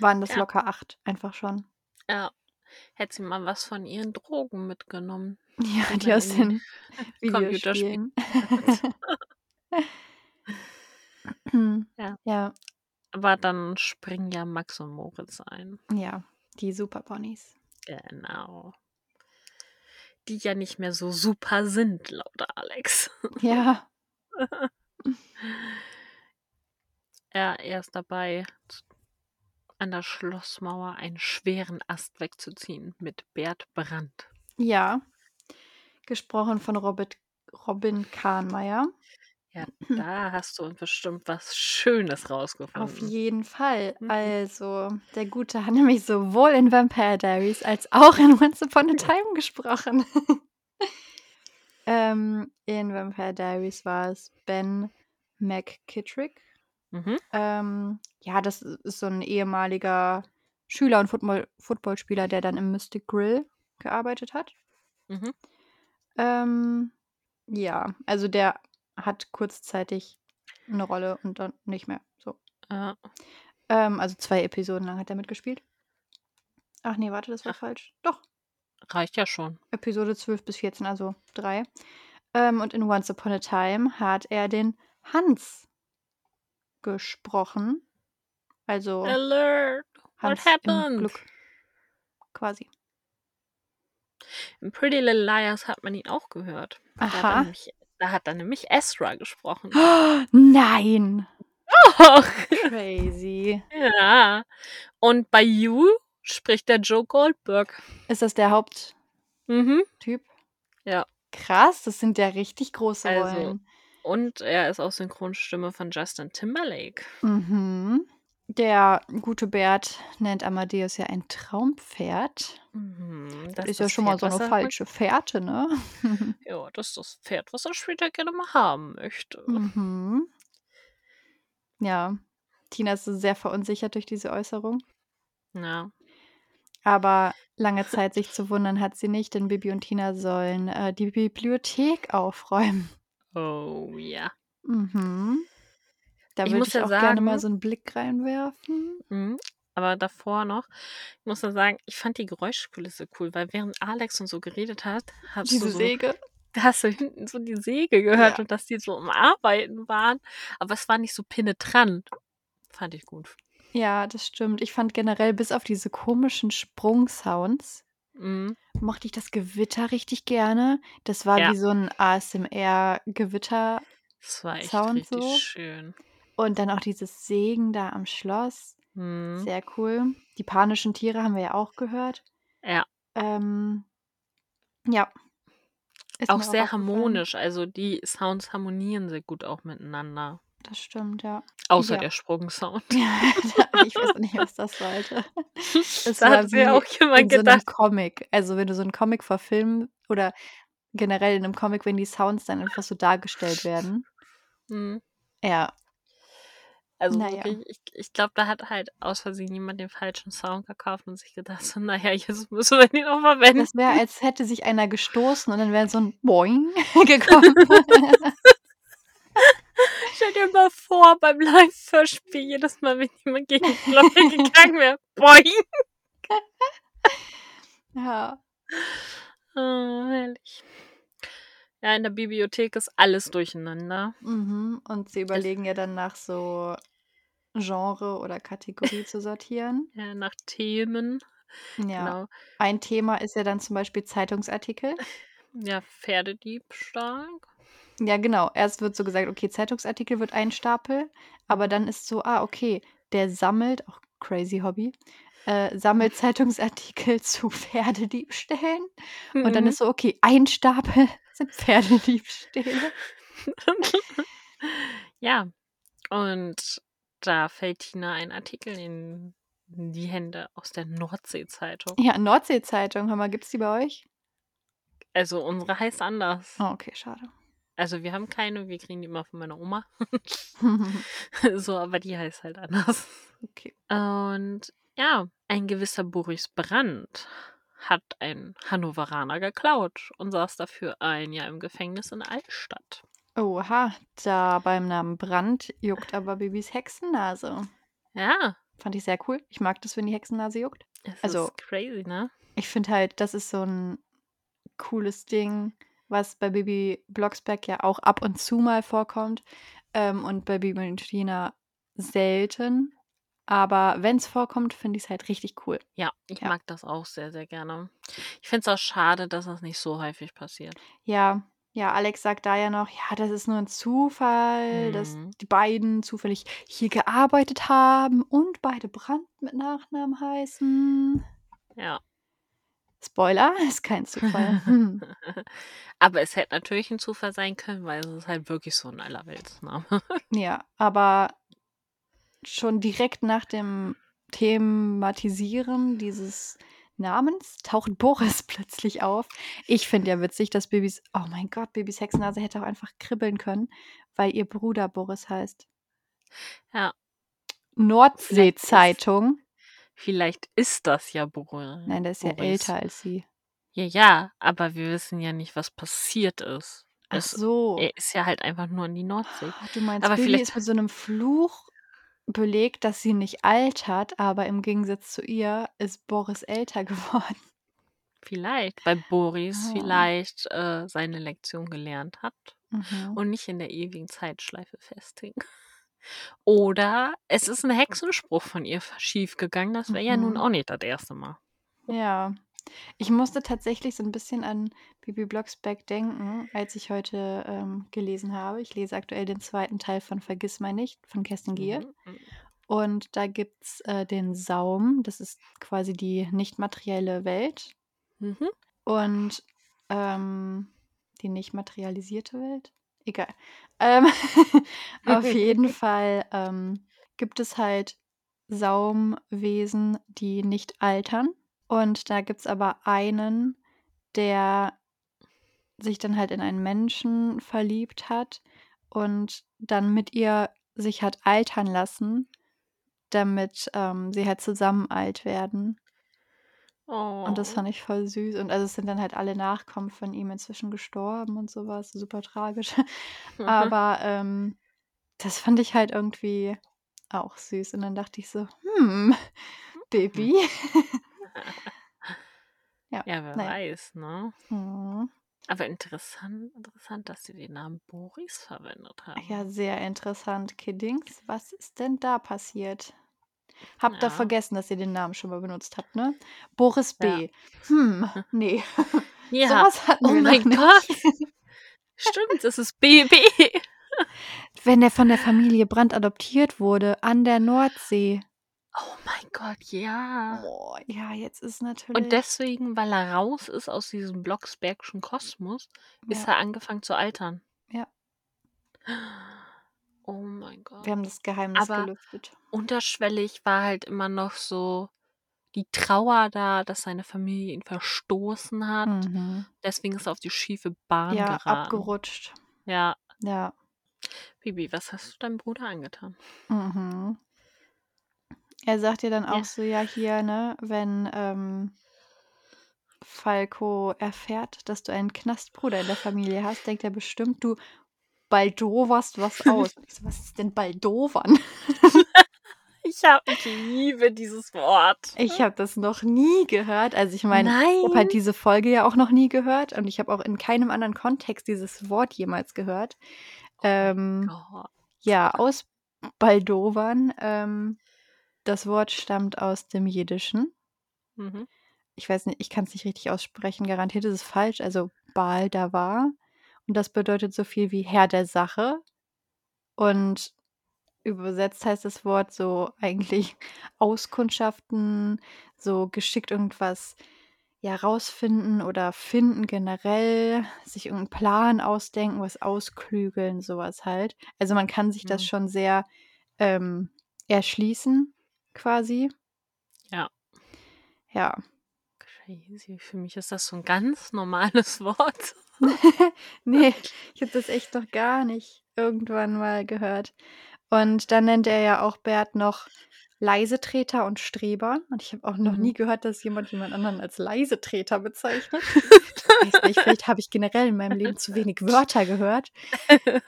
waren das Ja. locker 8 einfach schon. Ja. Hätte sie mal was von ihren Drogen mitgenommen, Ja, die die aus in den Computerspielen. Ja. Ja. Aber dann springen ja Max und Moritz ein. Ja, die Superponys. Genau. Die ja nicht mehr so super sind, laut Alex. Ja. Ja, er ist dabei, an der Schlossmauer einen schweren Ast wegzuziehen mit Bert Brandt. Ja. Gesprochen von Robert Robin Kahnmeier. Ja, da hast du bestimmt was Schönes Auf rausgefunden. jeden Fall. Mhm. Also, der Gute hat nämlich sowohl in Vampire Diaries als auch in Once Upon a Time gesprochen. Ähm, in Vampire Diaries war es Ben McKittrick. Mhm. Ähm, ja, das ist so 'n ehemaliger Schüler und Football Footballspieler, der dann im Mystic Grill gearbeitet hat. Mhm. Ähm, ja, also der hat kurzzeitig 'ne Rolle und dann nicht mehr, so. Ja. Ähm, also 2 Episoden lang hat er mitgespielt. Ach ne, warte, das war Ach. falsch. Doch. Reicht ja schon. Episode 12 bis 14, also 3. Ähm, und in Once Upon a Time hat er den Hans gesprochen. Also Alert! What Hans im happened? Glück. Quasi. In Pretty Little Liars hat man ihn auch gehört. Da hat er Aha. nämlich da hat er nämlich Ezra gesprochen. Nein! Doch. Crazy. Ja. Und bei You spricht der Joe Goldberg. Ist das der Haupttyp? Mhm. Ja. Krass, das sind ja richtig große Also, Rollen. Und er ist auch Synchronstimme von Justin Timberlake. Mhm. Der gute Bert nennt Amadeus ja ein Traumpferd. Mhm. Das ist ja schon mal Pferd, so eine falsche Fährte, ne? Ja, das ist das Pferd, was er später gerne mal haben möchte. mhm. Ja, Tina ist sehr verunsichert durch diese Äußerung. Ja. Aber lange Zeit sich zu wundern hat sie nicht, denn Bibi und Tina sollen äh, die Bibliothek aufräumen. Oh ja. Mhm. Da Ich würde muss ich ja auch gerne mal sagen- so einen Blick reinwerfen. Mhm. Aber davor noch, ich muss ja sagen, ich fand die Geräuschkulisse cool, weil während Alex und so geredet hat, hast Diese du so, Säge. da hast du hinten so die Säge gehört Ja. und dass die so im Arbeiten waren. Aber es war nicht so penetrant. Fand ich gut. Ja, das stimmt. Ich fand generell bis auf diese komischen Sprungsounds Mhm. mochte ich das Gewitter richtig gerne. Das war Ja. wie so ein ASMR-Gewitter. Das war echt Sound richtig so. schön. Und dann auch dieses Sägen da am Schloss. Mhm. Sehr cool. Die panischen Tiere haben wir ja auch gehört. Ja. Ähm, ja. Ist Auch mir sehr harmonisch. Also die Sounds harmonieren sehr gut auch miteinander. Das stimmt, ja. Außer Ja. der Sprungsound. ich weiß nicht, was das sollte. Es da hat wie auch jemand in so einem gedacht. Comic. Also wenn du so einen Comic verfilmen oder generell in einem Comic, wenn die Sounds dann einfach so dargestellt werden. Mhm. Ja, Also Na ja. wirklich, ich, ich glaube, da hat halt aus Versehen jemand den falschen Sound gekauft und sich gedacht, so, naja, jetzt müssen wir den auch verwenden. das wäre, als hätte sich einer gestoßen und dann wäre so ein Boing gekommen. Stell dir mal vor, beim Live-Hörspiel, jedes Mal, wenn jemand gegen die Glocke gegangen wäre, boing. ja. Oh, herrlich. Ja, in der Bibliothek ist alles durcheinander. Mhm. Und sie überlegen ja dann nach so Genre oder Kategorie zu sortieren. Ja, nach Themen. Ja. Genau. Ein Thema ist ja dann zum Beispiel Zeitungsartikel. Ja, Pferdediebstahl. Ja, genau. Erst wird so gesagt, okay, Zeitungsartikel wird ein Stapel, aber dann ist so, ah, okay, der sammelt, auch crazy Hobby, äh, sammelt Zeitungsartikel zu Pferdediebstählen. Und dann Mhm. ist so, okay, ein Stapel sind Pferdediebstähle. ja. Und da fällt Tina ein Artikel in die Hände aus der Nordsee-Zeitung. Ja, Nordsee-Zeitung, hör mal, gibt's die bei euch? Also unsere heißt anders. Oh, okay, schade. Also wir haben keine, wir kriegen die immer von meiner Oma. so, aber die heißt halt anders. okay. Und ja, ein gewisser Boris Brandt hat ein Hannoveraner geklaut und saß dafür ein Jahr im Gefängnis in Altstadt. Oha, da beim Namen Brand juckt aber Bibis Hexennase. Ja, Fand ich sehr cool. Ich mag das, wenn die Hexennase juckt. es Also- ist crazy, ne? Ich finde halt, das ist so ein cooles Ding, was bei Bibi Blocksberg ja auch ab und zu mal vorkommt. Ähm, und bei Bibi und Tina selten. Aber wenn es vorkommt, finde ich es halt richtig cool. Ja, ich Ja. mag das auch sehr, sehr gerne. Ich finde es auch schade, dass das nicht so häufig passiert. Ja, ja, Alex sagt da ja noch, ja, das ist nur ein Zufall, dass Mhm. die beiden zufällig hier gearbeitet haben und beide Brand mit Nachnamen heißen. Ja. Spoiler, ist kein Zufall. Hm. Aber es hätte natürlich ein Zufall sein können, weil es ist halt wirklich so ein Allerweltsname. Ja, aber schon direkt nach dem Thematisieren dieses Namens taucht Boris plötzlich auf. Ich finde ja witzig, dass Babys, oh mein Gott, Babys Hexennase hätte auch einfach kribbeln können, weil ihr Bruder Boris heißt. Ja. Nordsee-Zeitung. Vielleicht ist das ja Boris. Nein, der ist ja Boris. älter als sie. Ja, ja, aber wir wissen ja nicht, was passiert ist. Ach Es, so. er ist ja halt einfach nur in die Nordsee. Ah, Du meinst, aber Baby vielleicht- ist mit so einem Fluch belegt, dass sie nicht altert, aber im Gegensatz zu ihr ist Boris älter geworden. Vielleicht, weil Boris Ah. vielleicht äh, seine Lektion gelernt hat Mhm. und nicht in der ewigen Zeitschleife festhing. Oder es ist ein Hexenspruch von ihr schiefgegangen. Das wäre ja nun Mhm. auch nicht das erste Mal. Ja, Ich musste tatsächlich so ein bisschen an Bibi Blocksberg denken, als ich heute, ähm, gelesen habe. Ich lese aktuell den zweiten Teil von Vergissmeinnicht von Kerstin Gier. Mhm, mhm. Und da gibt's, äh, den Saum. Das ist quasi die nicht materielle Welt. Mhm. Und, ähm die nicht materialisierte Welt? Egal. Ähm, auf jeden Fall, ähm, gibt es halt Saumwesen, die nicht altern. Und da gibt's aber einen, der sich dann halt in einen Menschen verliebt hat und dann mit ihr sich hat altern lassen, damit, ähm, sie halt zusammen alt werden. Und das Oh. fand ich voll süß. Und also es sind dann halt alle Nachkommen von ihm inzwischen gestorben und so was, super tragisch. Aber, ähm, das fand ich halt irgendwie auch süß. Und dann dachte ich so: „Hm, Baby?“ Ja, Ja, wer na ja. weiß, ne? Mhm. Aber interessant interessant, dass sie den Namen Boris verwendet Ja, haben. sehr interessant, Kiddings. Was ist denn da passiert? Habt ihr Ja. vergessen, dass ihr den Namen schon mal benutzt habt, ne? Boris Ja. B. Hm, ne. So Ja. was hatten Oh wir noch mein nicht. Gott. Stimmt, es ist BB. Wenn der von der Familie Brandt adoptiert wurde an der Nordsee. Oh mein Gott, ja. Boah, ja, jetzt ist Und natürlich deswegen, weil er raus ist aus diesem Blocksbergschen Kosmos, ist Ja. er angefangen zu altern. Ja. Oh mein Gott. Wir haben das Geheimnis Aber gelüftet. unterschwellig war halt immer noch so die Trauer da, dass seine Familie ihn verstoßen hat. Mhm. Deswegen ist er auf die schiefe Bahn Ja, geraten. abgerutscht. Ja. Ja. Bibi, was hast du deinem Bruder angetan? Mhm. Er sagt dir dann Ja. auch so: „Ja, hier, ne, wenn, ähm Falco erfährt, dass du einen Knastbruder in der Familie hast, denkt er bestimmt, du baldoverst was aus.“ Ich so: „Was ist denn baldowern?“ Ich habe ich liebe dieses Wort. Ich habe das noch nie gehört. Also, ich meine, ich habe halt diese Folge ja auch noch nie gehört und ich habe auch in keinem anderen Kontext dieses Wort jemals gehört. Oh Ähm, Gott. ja, aus baldowern. Ähm, das Wort stammt aus dem Jiddischen. Mhm. Ich weiß nicht, ich kann's nicht richtig aussprechen. Garantiert ist es falsch. Also, Baal Davar. Und das bedeutet so viel wie Herr der Sache. Und übersetzt heißt das Wort so eigentlich auskundschaften, so geschickt irgendwas, ja, rausfinden oder finden generell, sich irgend 'n Plan ausdenken, was ausklügeln, so was halt. Also, man kann sich das Mhm. schon sehr, ähm, erschließen quasi. Ja. Ja. Crazy. Für mich ist das so 'n ganz normales Wort. Ne, ich habe das echt noch gar nicht irgendwann mal gehört. Und dann nennt er ja auch Bert noch Leisetreter und Streber. Und ich habe auch noch nie Mhm. gehört, dass jemand jemand anderen als Leisetreter bezeichnet. Ich weiß nicht, vielleicht habe ich generell in meinem Leben zu wenig Wörter gehört.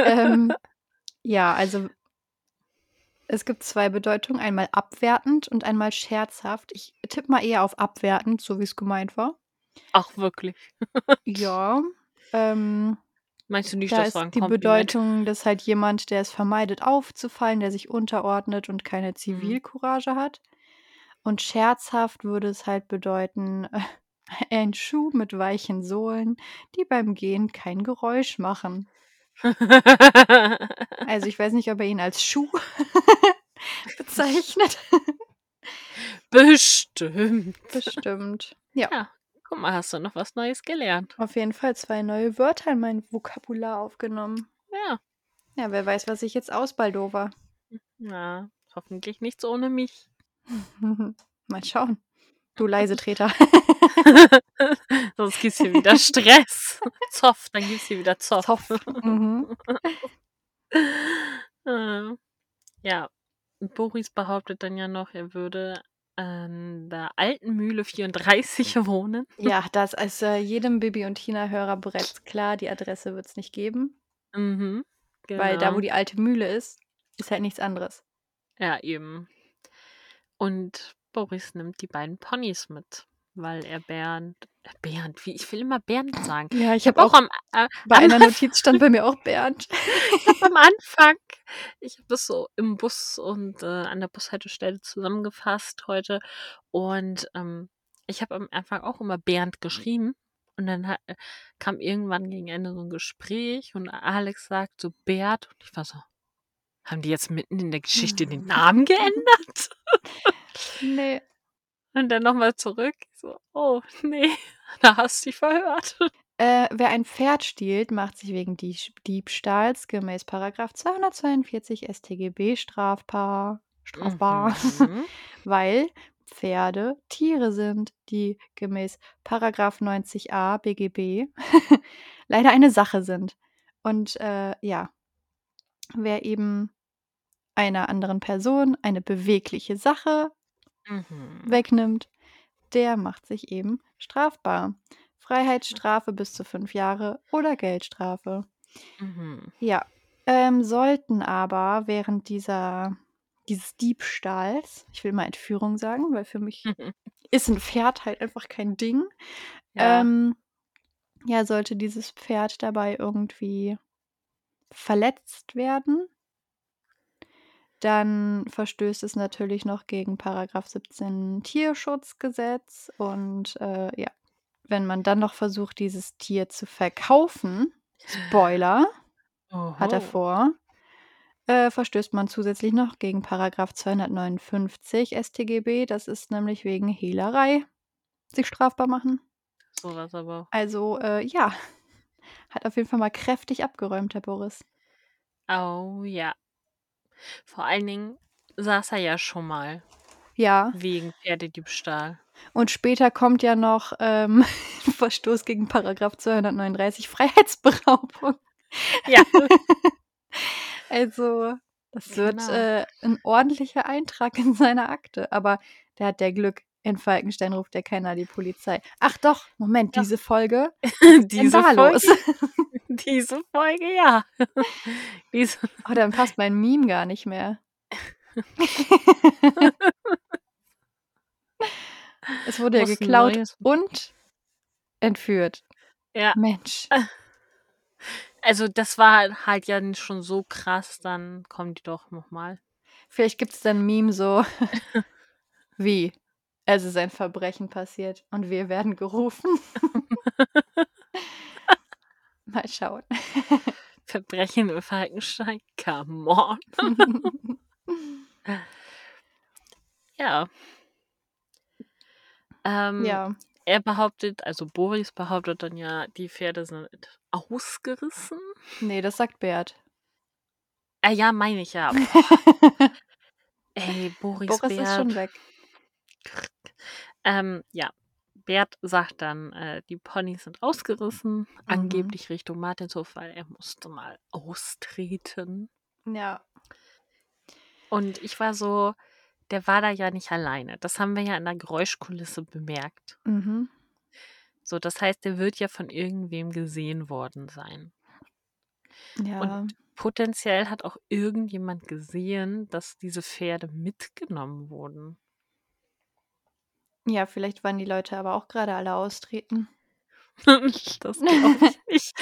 Ähm, ja, also es gibt 2 Bedeutungen, einmal abwertend und einmal scherzhaft. Ich tippe mal eher auf abwertend, so wie's gemeint war. Ach, wirklich? Ja, ähm, Meinst du nicht, da das war 'n ist die? Bedeutung, dass halt jemand, der es vermeidet aufzufallen, der sich unterordnet und keine Mhm. Zivilcourage hat. Und scherzhaft würde es halt bedeuten, ein Schuh mit weichen Sohlen, die beim Gehen kein Geräusch machen. Also, ich weiß nicht, ob er ihn als Schuh bezeichnet. Bestimmt. Bestimmt. Ja. Ja, guck mal, hast du noch was Neues gelernt. Auf jeden Fall 2 neue Wörter in mein Vokabular aufgenommen. Ja. Ja, wer weiß, was ich jetzt ausbaldover. Ja, hoffentlich nichts ohne mich. Mal schauen. Du Leisetreter. Sonst gibt's hier wieder Stress. Zoff, dann gibt's hier wieder Zoff. Zoff. Mhm. Äh, ja, Boris behauptet dann ja noch, er würde an der alten Mühle 34 wohnen. Ja, das ist, äh, jedem Bibi und Tina-Hörer bereits klar, die Adresse wird's nicht geben. Mhm, Weil da, wo genau. die alte Mühle ist, ist halt nichts anderes. Ja, eben. Und Boris nimmt die beiden Ponys mit, weil er Bernd äh, Bernd, wie ich will immer Bernd sagen. Ja, ich Ich habe habe auch auch am äh, bei einer Notiz stand bei mir auch Bernd. ich habe am Anfang ich habe das so im Bus und, äh, an der Bushaltestelle zusammengefasst heute und, ähm, ich habe am Anfang auch immer Bernd geschrieben. Und dann hat, kam irgendwann gegen Ende so ein Gespräch und Alex sagt so Bert. Und ich war so, haben die jetzt mitten in der Geschichte den Namen geändert? Nee. Und dann nochmal zurück. So, oh, nee, da hast du dich verhört. Äh, wer ein Pferd stiehlt, macht sich wegen Diebstahls gemäß Paragraph 242 StGB strafbar. Strafbar. Mhm. weil Pferde Tiere sind, die gemäß Paragraph 90a BGB leider eine Sache sind. Und äh, ja, wer eben einer anderen Person eine bewegliche Sache Mhm. wegnimmt, der macht sich eben strafbar. Freiheitsstrafe bis zu fünf Jahre oder Geldstrafe. Mhm. Ja, ähm, sollten aber während dieser, dieses Diebstahls, ich will mal Entführung sagen, weil für mich ist ein Pferd halt einfach kein Ding. Ja. Ähm, ja, sollte dieses Pferd dabei irgendwie verletzt werden, dann verstößt es natürlich noch gegen Paragraph 17 Tierschutzgesetz und äh, ja, wenn man dann noch versucht, dieses Tier zu verkaufen, Spoiler, hat er Oho. vor, äh, verstößt man zusätzlich noch gegen Paragraph 259 StGB. Das ist nämlich wegen Hehlerei sich strafbar machen. Sowas aber. Also äh, ja, hat auf jeden Fall mal kräftig abgeräumt, Herr Boris. Oh ja. Vor allen Dingen saß er ja schon mal Ja, wegen Pferdediebstahl. und später kommt ja noch ähm, Verstoß gegen Paragraph 239 Freiheitsberaubung. Ja. Also, das wird Genau. äh, ein ordentlicher Eintrag in seiner Akte. Aber der hat der Glück. In Falkenstein ruft ja keiner die Polizei. Ach doch, Moment, Ja. diese Folge. Diese Folge, los. diese Folge, ja. Diese, Oh, dann passt mein Meme gar nicht mehr. es wurde ja geklaut und entführt. ja. Mensch. Also das war halt ja schon so krass, dann kommen die doch nochmal. Vielleicht gibt es dann ein Meme so wie es ist ein Verbrechen passiert und wir werden gerufen. Mal schauen. Verbrechen im Falkenstein, come on. Ja. Ähm, ja. Er behauptet, also Boris behauptet dann ja, die Pferde sind ausgerissen. Nee, das sagt Bert. Ah ja, meine ich ja. Ey, Boris, Boris Bert. ist schon weg. Ähm, ja. Bert sagt dann, äh, die Ponys sind ausgerissen, Mhm. angeblich Richtung Martinshof, weil er musste mal austreten. Ja. Und ich war so, der war da ja nicht alleine. Das haben wir ja in der Geräuschkulisse bemerkt. Mhm. So, das heißt, der wird ja von irgendwem gesehen worden sein. Ja. Und potenziell hat auch irgendjemand gesehen, dass diese Pferde mitgenommen wurden. Ja, vielleicht waren die Leute aber auch gerade alle austreten. das glaube ich nicht.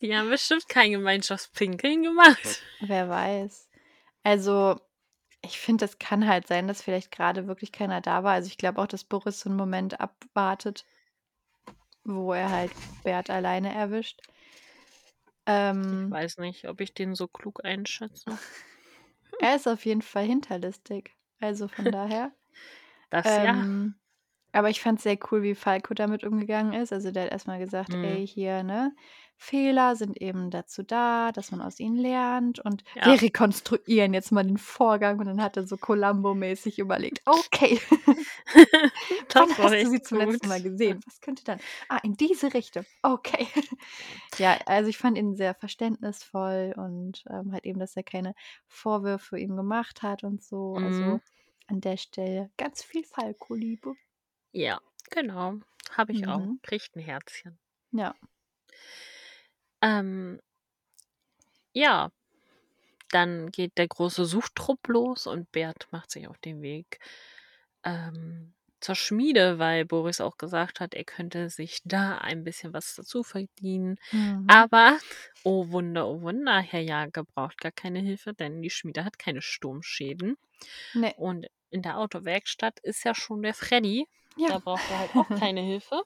Die haben bestimmt kein Gemeinschaftspinkeln gemacht. Wer weiß. Also, ich finde, es kann halt sein, dass vielleicht gerade wirklich keiner da war. Also, ich glaube auch, dass Boris so einen Moment abwartet, wo er halt Bert alleine erwischt. Ich Ähm, weiß nicht, ob ich den so klug einschätze. er ist auf jeden Fall hinterlistig. Also von daher. Das ja. Aber ich fand es sehr cool, wie Falco damit umgegangen ist. Also der hat erstmal gesagt, Mhm. ey, hier, ne, Fehler sind eben dazu da, dass man aus ihnen lernt und Ja. wir rekonstruieren jetzt mal den Vorgang und dann hat er so Columbo-mäßig überlegt, okay, wann hast du sie zum letzten Mal gesehen? Was könnte dann? Ah, in diese Richtung. Okay. ja, also ich fand ihn sehr verständnisvoll und ähm, halt eben, dass er keine Vorwürfe ihm gemacht hat und so. Also Mhm. an der Stelle ganz viel Falco-Liebe. Ja, genau. Habe ich auch. Mhm. Kriegt ein Herzchen. Ja. Ähm, ja, dann geht der große Suchtrupp los und Bert macht sich auf den Weg ähm, zur Schmiede, weil Boris auch gesagt hat, er könnte sich da ein bisschen was dazu verdienen. Mhm. Aber, oh Wunder, oh Wunder, Herr Jager braucht gar keine Hilfe, denn die Schmiede hat keine Sturmschäden. Nee. Und in der Autowerkstatt ist ja schon der Freddy. Da Ja. braucht er halt auch keine Hilfe.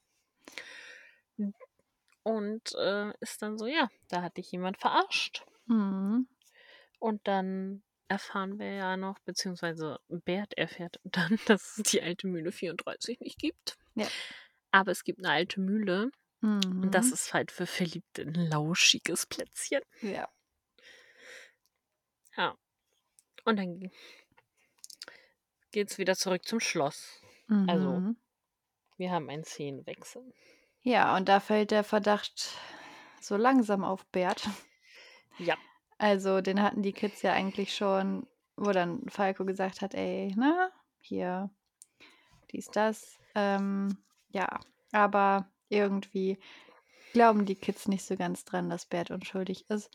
Und äh, ist dann so, ja, da hat dich jemand verarscht. Mhm. Und dann erfahren wir ja noch, beziehungsweise Bert erfährt dann, dass es die alte Mühle 34 nicht gibt. Ja. Aber es gibt eine alte Mühle und das Mhm. ist halt für Verliebte ein lauschiges Plätzchen. Ja. Ja. Und dann geht's wieder zurück zum Schloss. Also, Mhm. Wir haben einen Szenenwechsel. Ja, und da fällt der Verdacht so langsam auf Bert. Ja. Also, den hatten die Kids ja eigentlich schon, wo dann Falco gesagt hat, ey, na, hier, dies, das. Ähm, ja, aber irgendwie glauben die Kids nicht so ganz dran, dass Bert unschuldig ist.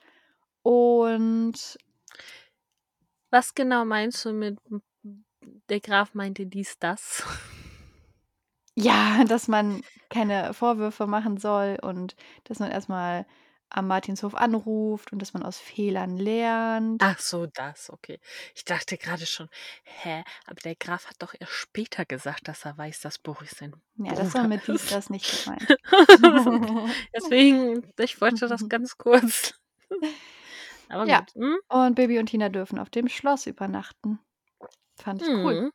Und Was genau meinst du mit der Graf meinte dies, das? Ja, dass man keine Vorwürfe machen soll und dass man erstmal am Martinshof anruft und dass man aus Fehlern lernt. Ach so, das, okay. Ich dachte gerade schon, hä, aber der Graf hat doch erst später gesagt, dass er weiß, dass Boris sein Ja, das war Bruder mit dies, ist. das nicht gemeint. Deswegen, ich wollte das ganz kurz. Aber Ja. gut. Hm? Und Baby und Tina dürfen auf dem Schloss übernachten. Fand ich cool. Mhm.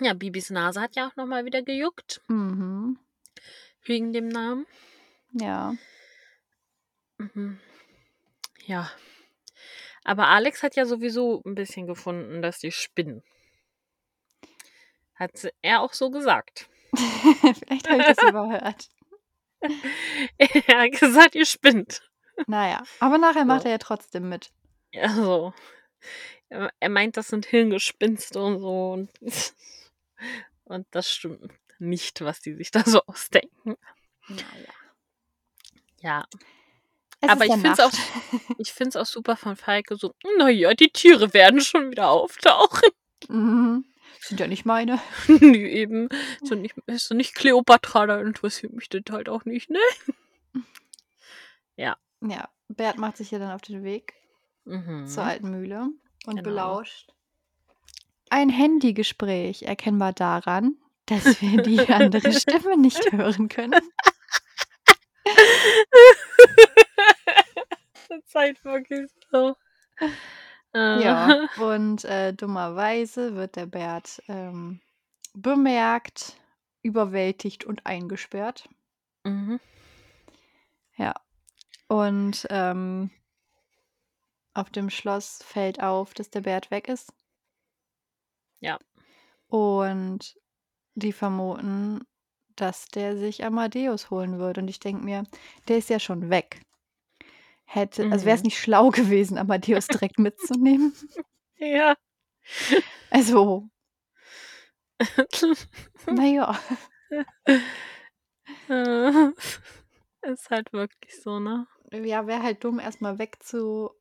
Ja, Bibis Nase hat ja auch nochmal wieder gejuckt. Mhm. Wegen dem Namen. Ja. Mhm. Ja. Aber Alex hat ja sowieso ein bisschen gefunden, dass die spinnen. Hat er auch so gesagt. Vielleicht habe ich das überhört. er hat gesagt, ihr spinnt. Naja, aber nachher macht So. er ja trotzdem mit. Ja, so. Er er meint, das sind Hirngespinste und so. Und, und das stimmt nicht, was die sich da so ausdenken. Naja. Ja. Es Aber ich ja finde es auch, Nacht. ich find's auch super von Falke so, naja, die Tiere werden schon wieder auftauchen. Mhm. Sind ja nicht meine. Nö, eben. So nicht, ist so nicht Kleopatra, da interessiert mich das halt auch nicht, ne? Ja, Bert macht sich ja dann auf den Weg Mhm. zur alten Mühle und Genau. belauscht ein Handygespräch, erkennbar daran, dass wir die andere Stimme nicht hören können. halt wirklich so. Ja, und äh, dummerweise wird der Bert ähm, bemerkt, überwältigt und eingesperrt. Mhm. Ja. Und ähm, auf dem Schloss fällt auf, dass der Bert weg ist. Ja. Und die vermuten, dass der sich Amadeus holen wird. Und ich denke mir, der ist ja schon weg. Hätte, also wäre es Mhm. nicht schlau gewesen, Amadeus direkt mitzunehmen. Ja. Also, naja. Äh, ist halt wirklich so, ne? Ja, wäre halt dumm, erstmal wegzufahren.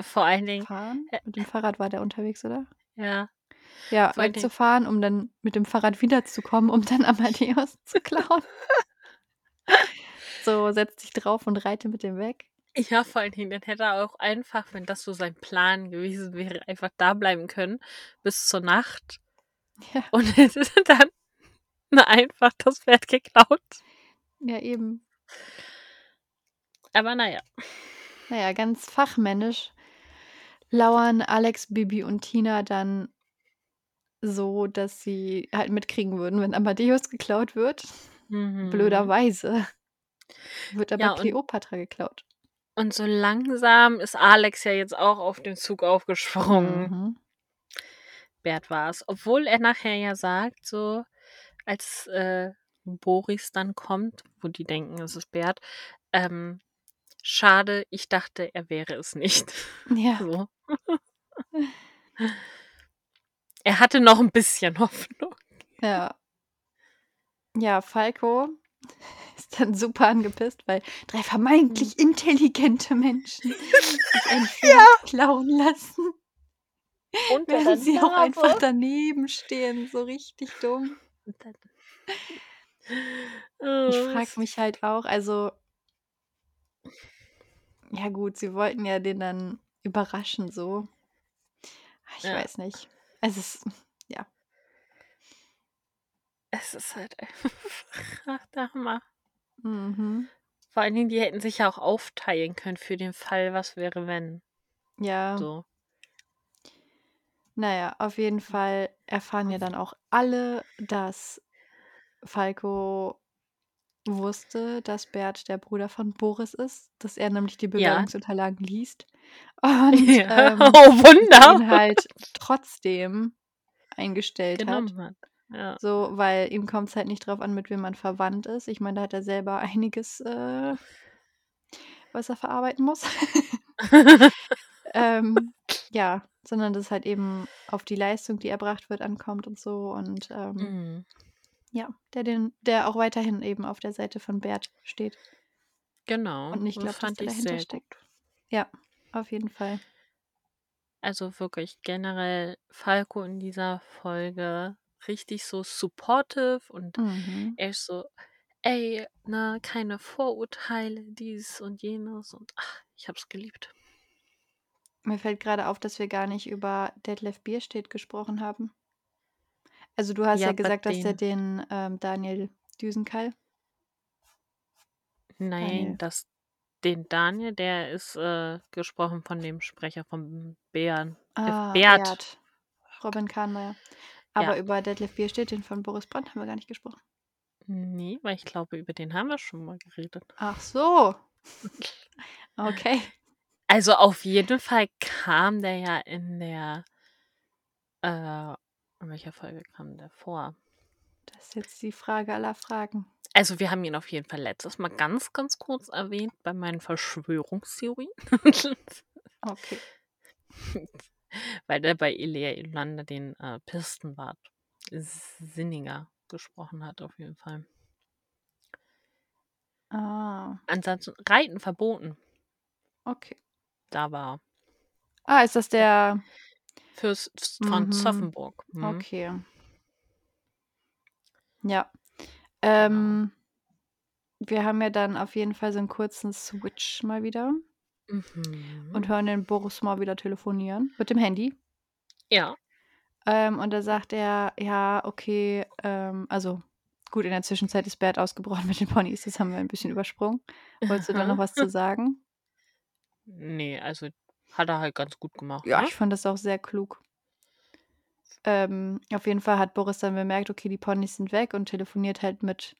Vor allen Dingen, Ä- Mit dem Fahrrad war der unterwegs, oder? ja. Ja, wegzufahren, um dann mit dem Fahrrad wiederzukommen, um dann Amadeus zu klauen. so, setzt sich drauf und reite mit dem weg. Ja, vor allen Dingen, dann hätte er auch einfach, wenn das so sein Plan gewesen wäre, einfach da bleiben können bis zur Nacht Ja, und hätte dann einfach das Pferd geklaut. ja eben. Aber naja. Naja, ganz fachmännisch lauern Alex, Bibi und Tina dann so, dass sie halt mitkriegen würden, wenn Amadeus geklaut wird. Mhm. Blöderweise. Wird aber Ja, Kleopatra geklaut. Und so langsam ist Alex ja jetzt auch auf den Zug aufgesprungen. Mhm. Bert war es. Obwohl er nachher ja sagt, so als äh, Boris dann kommt, wo die denken, es ist Bert, ähm, schade, ich dachte, er wäre es nicht. Ja. So. er hatte noch ein bisschen Hoffnung. Ja. Ja, Falco ist dann super angepisst, weil drei vermeintlich intelligente Menschen sich ein Pferd klauen lassen, Und während sie auch einfach daneben stehen. So richtig dumm. Ich frage mich halt auch, also ja gut, sie wollten ja den dann überraschen so. Ich Ja. weiß nicht. Es ist, ja. Es ist halt einfach ach, der Hammer. Mhm. Vor allen Dingen, die hätten sich ja auch aufteilen können für den Fall, was wäre, wenn. Ja. So. Naja, auf jeden Fall erfahren ja dann auch alle, dass Falco wusste, dass Bert der Bruder von Boris ist, dass er nämlich die Ja. Bewerbungsunterlagen liest und Ja. ähm, Oh, ihn Wunder. halt trotzdem eingestellt hat. Genommen hat. Ja. So, weil ihm kommt es halt nicht drauf an, mit wem man verwandt ist. Ich meine, da hat er selber einiges, äh, was er verarbeiten muss. ähm, ja, sondern dass es halt eben auf die Leistung, die erbracht wird, ankommt und so. Und ähm, Mhm. Ja, der, den, der auch weiterhin eben auf der Seite von Bert steht Genau. und nicht das glaubt, dass der dahinter sehr steckt. Ja, auf jeden Fall. Also wirklich generell Falco in dieser Folge richtig so supportive und Mhm. er ist so, ey, ne, keine Vorurteile, dies und jenes und ach, ich hab's geliebt. Mir fällt gerade auf, dass wir gar nicht über Detlef Bierstedt gesprochen haben. Also du hast ja, Ja, gesagt, dass der den, ähm, Daniel Düsenkeil. nein, Daniel. das, den Daniel, der ist äh, gesprochen von dem Sprecher von Bären. Ah, Bert. Bert. Robin Kahnmeier. Aber Ja. über Detlef Bierstedt, den von Boris Brandt, haben wir gar nicht gesprochen. Nee, weil ich glaube, über den haben wir schon mal geredet. Ach so. Okay. Also auf jeden Fall kam der ja in der, äh, in welcher Folge kam der vor? Das ist jetzt die Frage aller Fragen. Also wir haben ihn auf jeden Fall letztes Mal ganz, ganz kurz erwähnt bei meinen Verschwörungstheorien. Okay. Weil der bei Ilea Yolanda den äh, Pistenwart Sinninger gesprochen hat, auf jeden Fall. Ah, Ansonsten Reiten verboten. okay. Da war Ah, ist das der. Fürst von Mhm. Zoffenburg. Mhm. Okay. Ja. Genau. Ähm, wir haben ja dann auf jeden Fall so einen kurzen Switch mal wieder Mhm. und hören den Boris mal wieder telefonieren mit dem Handy. Ja. Ähm, und da sagt er, ja, okay, ähm, also gut, in der Zwischenzeit ist Bert ausgebrochen mit den Ponys, das haben wir ein bisschen übersprungen. Wolltest du da noch was zu sagen? Nee, also hat er halt ganz gut gemacht. Ja, ne? ich fand das auch sehr klug. Ähm, auf jeden Fall hat Boris dann bemerkt, okay, die Ponys sind weg und telefoniert halt mit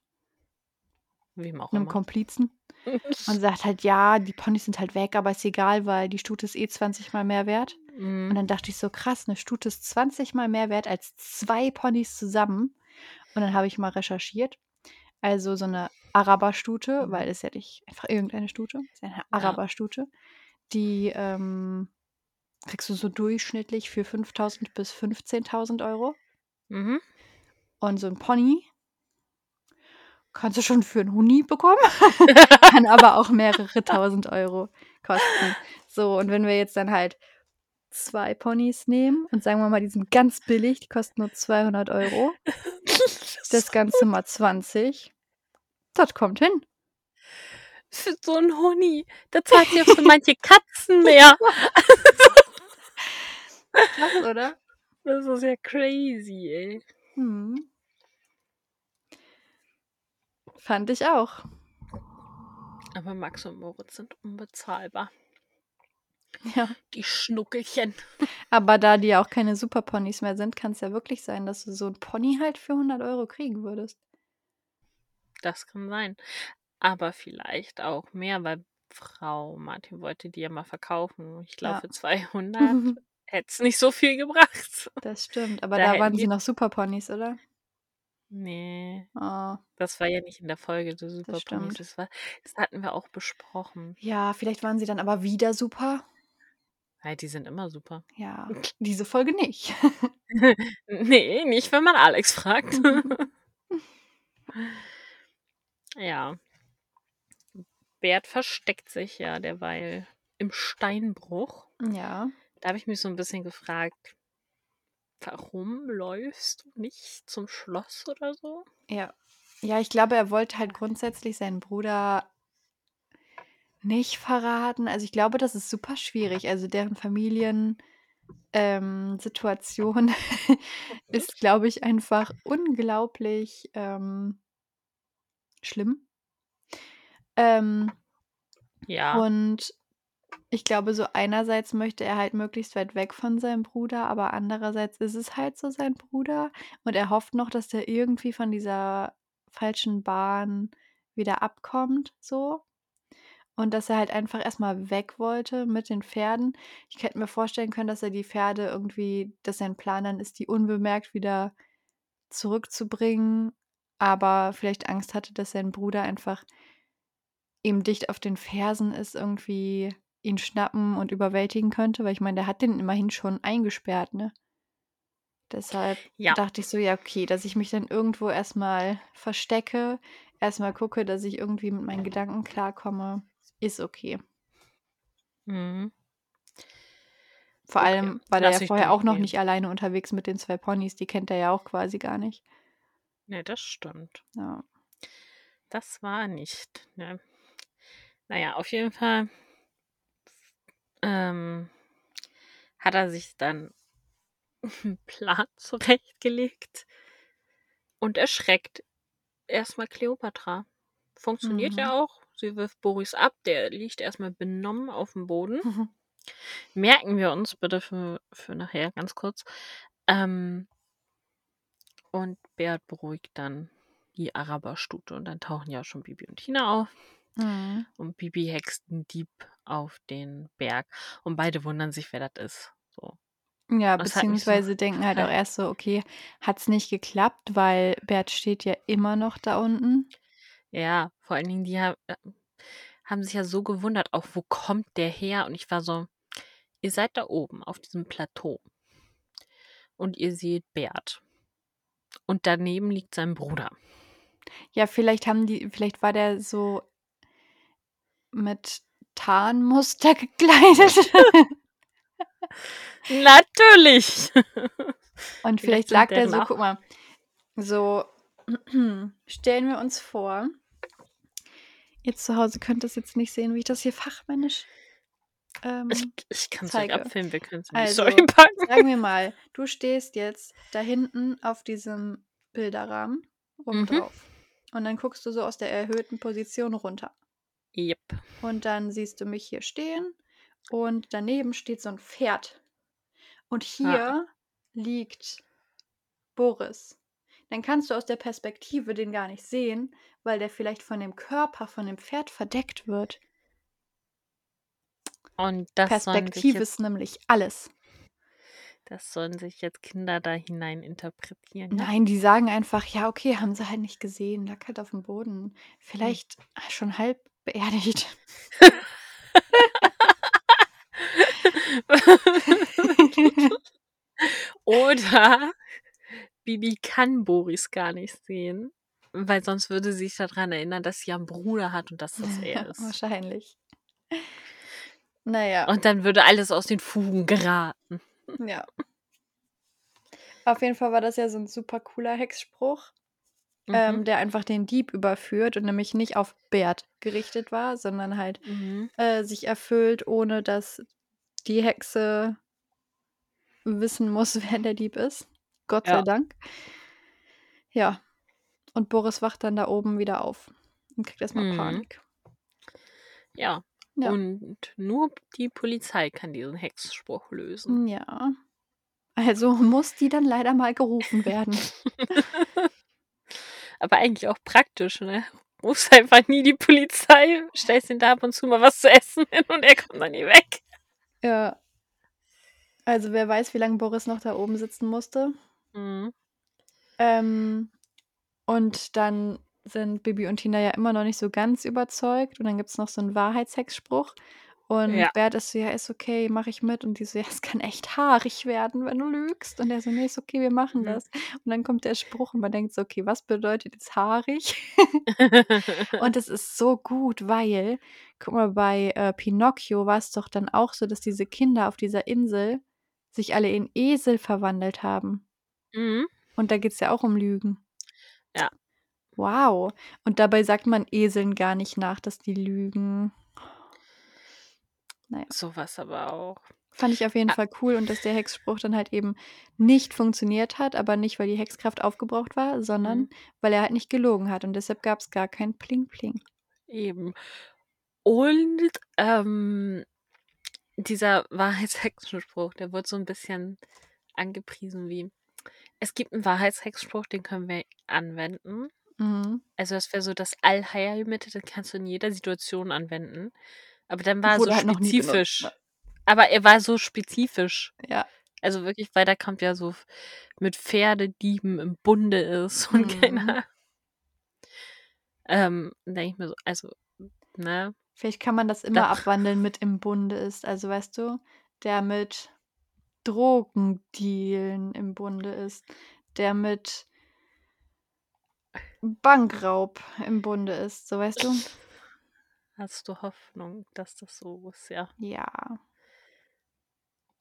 Wem auch einem immer. Komplizen und sagt halt, ja, die Ponys sind halt weg, aber ist egal, weil die Stute ist eh 20 mal mehr wert. Und Mhm. dann dachte ich so, krass, eine Stute ist 20 mal mehr wert als zwei Ponys zusammen. Und dann habe ich mal recherchiert. Also so eine Araberstute, weil es ja nicht einfach irgendeine Stute, es ist eine Ja. Die ähm, kriegst du so durchschnittlich für 5.000 bis 15.000 Euro. Mhm. Und so ein Pony kannst du schon für einen Huni bekommen, kann aber auch mehrere tausend Euro kosten. So, und wenn wir jetzt dann halt zwei Ponys nehmen und sagen wir mal, die sind ganz billig, die kosten nur 200 Euro, das Ganze mal 20, das kommt hin. Für so ein Huni. Da zahlt ja für manche Katzen mehr. Krass, oder? Das ist ja crazy, ey. Hm. Fand ich auch. Aber Max und Moritz sind unbezahlbar. Ja. Die Schnuckelchen. Aber da die ja auch keine Superponys mehr sind, kann es ja wirklich sein, dass du so ein Pony halt für 100 Euro kriegen würdest. Das kann sein. Aber vielleicht auch mehr, weil Frau Martin wollte die ja mal verkaufen. Ich glaube, Ja. für 200 hätte es nicht so viel gebracht. Das stimmt. Aber Da da hätten waren die- sie noch Superponys, oder? Nee, Oh. das war ja nicht in der Folge der Super stimmt. Das, war, das hatten wir auch besprochen. Ja, vielleicht waren sie dann aber wieder super. Ja, die sind immer super. Ja, diese Folge nicht. nee, nicht, wenn man Alex fragt. ja. Bert versteckt sich ja derweil im Steinbruch. ja. Da habe ich mich so ein bisschen gefragt, warum läufst du nicht zum Schloss oder so? Ja. Ja, ich glaube, er wollte halt grundsätzlich seinen Bruder nicht verraten. Also ich glaube, das ist super schwierig. Also deren Familien ähm, Situation ist, glaube ich, einfach unglaublich, ähm schlimm. Ähm Ja. und ich glaube, so einerseits möchte er halt möglichst weit weg von seinem Bruder, aber andererseits ist es halt so sein Bruder und er hofft noch, dass der irgendwie von dieser falschen Bahn wieder abkommt so und dass er halt einfach erst mal weg wollte mit den Pferden. Ich hätte mir vorstellen können, dass er die Pferde irgendwie dass sein Plan dann ist, die unbemerkt wieder zurückzubringen, aber vielleicht Angst hatte, dass sein Bruder einfach ihm dicht auf den Fersen ist, irgendwie ihn schnappen und überwältigen könnte, weil ich meine, der hat den immerhin schon eingesperrt, ne? Deshalb Ja. dachte ich so: „Ja, okay, dass ich mich dann irgendwo erst mal verstecke, erst mal gucke, dass ich irgendwie mit meinen Gedanken klarkomme, ist okay.“ Mhm. Vor Okay, allem war der ja vorher auch noch nicht alleine unterwegs mit den 2 Ponys, die kennt er ja auch quasi gar nicht. Ne, das stimmt. Ja. Das war nicht, ne? Na ja, auf jeden Fall ähm, hat er sich dann 'n Plan zurechtgelegt und erschreckt erst mal Kleopatra. Funktioniert Mhm. ja auch. Sie wirft Boris ab, der liegt erst mal benommen aufm Boden. Merken wir uns bitte für für nachher ganz kurz. Ähm und Bert beruhigt dann die Araberstute und dann tauchen ja schon Bibi und Tina auf. Mhm. Und Bibi hext 'n Dieb auf den Berg und beide wundern sich, wer das ist, so. Ja, Das hat mich so beziehungsweise denken halt auch erst so: „Okay, hat's nicht geklappt?“ Weil Bert steht ja immer noch da unten. Ja, vor allen Dingen, die ha äh, haben sich ja so gewundert, auch wo kommt der her? Und ich war so: „Ihr seid da oben auf diesem Plateau und ihr seht Bert. Und daneben liegt sein Bruder.“ Ja, vielleicht haben die vielleicht war der so mit Tarnmuster gekleidet. Natürlich. Und Vielleicht lag der deren so guck mal, so stellen wir uns vor ihr zu Hause könnt das jetzt nicht sehen, wie ich das hier fachmännisch, Ich ähm, ich kann's euch zeige. abfilmen, wir können's in die Also, Story packen. sagen wir mal, du stehst jetzt da hinten auf diesem Bilderrahmen oben Mhm. drauf. Und dann guckst du so aus der erhöhten Position runter. Jep. Und dann siehst du mich hier stehen und daneben steht so 'n Pferd. Und Ah. hier liegt Boris. Dann kannst du aus der Perspektive den gar nicht sehen, weil der vielleicht von dem Körper von dem Pferd verdeckt wird. Und das Perspektive jetzt ist nämlich alles. das sollen sich jetzt Kinder da hinein interpretieren? Nein, die sagen einfach: „Ja, okay, haben sie halt nicht gesehen, lag halt aufm Boden. Hm. Vielleicht schon halb beerdigt.“ Oder Bibi kann Boris gar nicht sehen, weil sonst würde sie sich da dran erinnern, dass sie ja 'n Bruder hat und dass das er ist. Wahrscheinlich. Na ja. Und dann würde alles aus den Fugen geraten. Ja. Auf jeden Fall war das ja so 'n super cooler Hexspruch, Mhm. ähm, der einfach den Dieb überführt und nämlich nicht auf Bert gerichtet war, sondern halt, Mhm. äh, sich erfüllt, ohne dass die Hexe wissen muss, wer der Dieb ist. Gott sei Ja. Dank. Ja. Und Boris wacht dann da oben wieder auf und kriegt erst mal Mhm. Panik. Ja. Ja. Und nur die Polizei kann diesen Hexspruch lösen. Ja. Also muss die dann leider mal gerufen werden. Aber eigentlich auch praktisch, ne? Rufst einfach nie die Polizei, stellst ihm da ab und zu mal was zu essen hin und er kommt dann nie weg. Ja. Also, wer weiß, wie lange Boris noch da oben sitzen musste. Mhm. Ähm, und dann sind Bibi und Tina ja immer noch nicht so ganz überzeugt und dann gibt's noch so 'n Wahrheitshexspruch und Ja. Bert ist so: „Ja, ist okay, mache ich mit.“ Und die so: „Ja, es kann echt haarig werden, wenn du lügst.“ Und er so: „Ne, ist okay, wir machen Mhm. das.“ Und dann kommt der Spruch und man denkt so: „Okay, was bedeutet jetzt haarig?“ Und es ist so gut, weil guck mal, bei, äh, Pinocchio war's doch dann auch so, dass diese Kinder auf dieser Insel sich alle in Esel verwandelt haben. Mhm. Und da geht's ja auch um Lügen. Ja. Wow. Und dabei sagt man Eseln gar nicht nach, dass die lügen. Na ja. So was aber auch. Fand ich auf jeden Ah. Fall cool und dass der Hexspruch dann halt eben nicht funktioniert hat, aber nicht, weil die Hexkraft aufgebraucht war, sondern Mhm. weil er halt nicht gelogen hat und deshalb gab es gar kein Pling Pling. Eben. Und ähm, dieser Wahrheitshexenspruch, der wird so ein bisschen angepriesen wie, es gibt einen Wahrheitshexspruch, den können wir anwenden. Mhm. Also das wäre so das Allheilmittel, den kannst du in jeder Situation anwenden. Aber dann war er so halt spezifisch. ne? Aber er war so spezifisch. Ja. Also wirklich, weil da kommt ja so mit Pferdedieben im Bunde ist und Mhm. keine ähm, denke ich mir so, also, ne? Vielleicht kann man das immer Da- abwandeln mit im Bunde ist. Also weißt du, der mit Drogendealen im Bunde ist, der mit Bankraub im Bunde ist, so weißt du? Hast du Hoffnung, dass das so ist? Ja, Ja.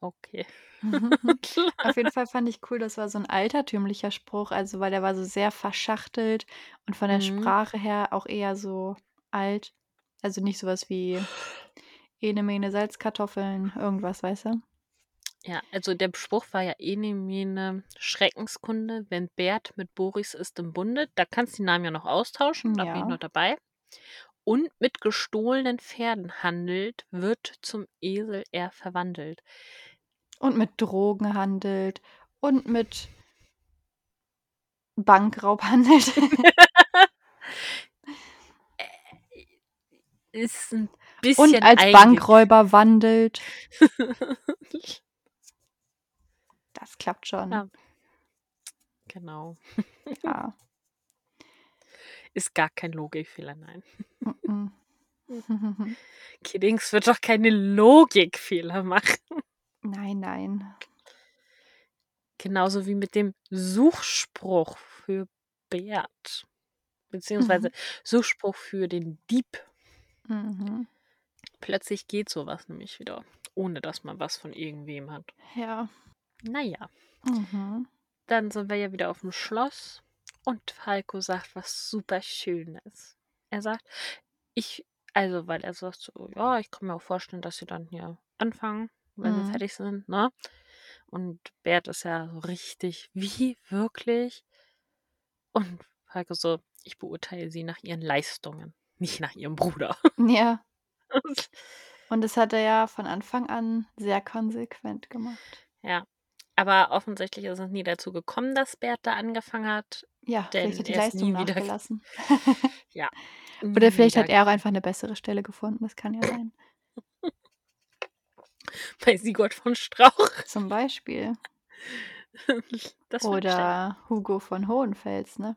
okay. Auf jeden Fall fand ich cool, das war so ein altertümlicher Spruch, also weil der war so sehr verschachtelt und von der Mhm. Sprache her auch eher so alt. Also nicht sowas wie Ene Mene Salzkartoffeln, irgendwas, weißt du? Ja, also der Spruch war ja ene mene Schreckenskunde, wenn Bert mit Boris ist im Bunde. Da kannst du die Namen ja noch austauschen, da bin ich Ja. noch dabei. Und mit gestohlenen Pferden handelt, wird zum Esel er verwandelt. Und mit Drogen handelt und mit Bankraub handelt. Ist ein und bisschen als einge- Bankräuber wandelt. Das klappt schon. Ja. genau. Ja. Ist gar kein Logikfehler, nein. Mhm. Kiddings wird doch keine Logikfehler machen. nein, nein. Genauso wie mit dem Suchspruch für Bert. Beziehungsweise Suchspruch für den Dieb. Mhm. Plötzlich geht sowas nämlich wieder, ohne dass man was von irgendwem hat. Ja. Naja, Mhm. dann sind wir ja wieder auf dem Schloss und Falco sagt was super Schönes. Er sagt, ich, also, weil er sagt so, ja, ich kann mir auch vorstellen, dass sie dann hier anfangen, wenn Mhm. wir fertig sind, ne? Und Bert ist ja so richtig, wie wirklich? Und Falco so, ich beurteile sie nach ihren Leistungen, nicht nach ihrem Bruder. Ja. Und das hat er ja von Anfang an sehr konsequent gemacht. ja. Aber offensichtlich ist es nie dazu gekommen, dass Bert da angefangen hat. Ja, Denn vielleicht hat die er ist Leistung nie wieder- nachgelassen. Ja. Oder vielleicht hat wieder- er auch einfach eine bessere Stelle gefunden. Das kann ja sein. bei Sigurd von Strauch. Zum Beispiel. Das wird Oder Hugo von Hohenfels, ne?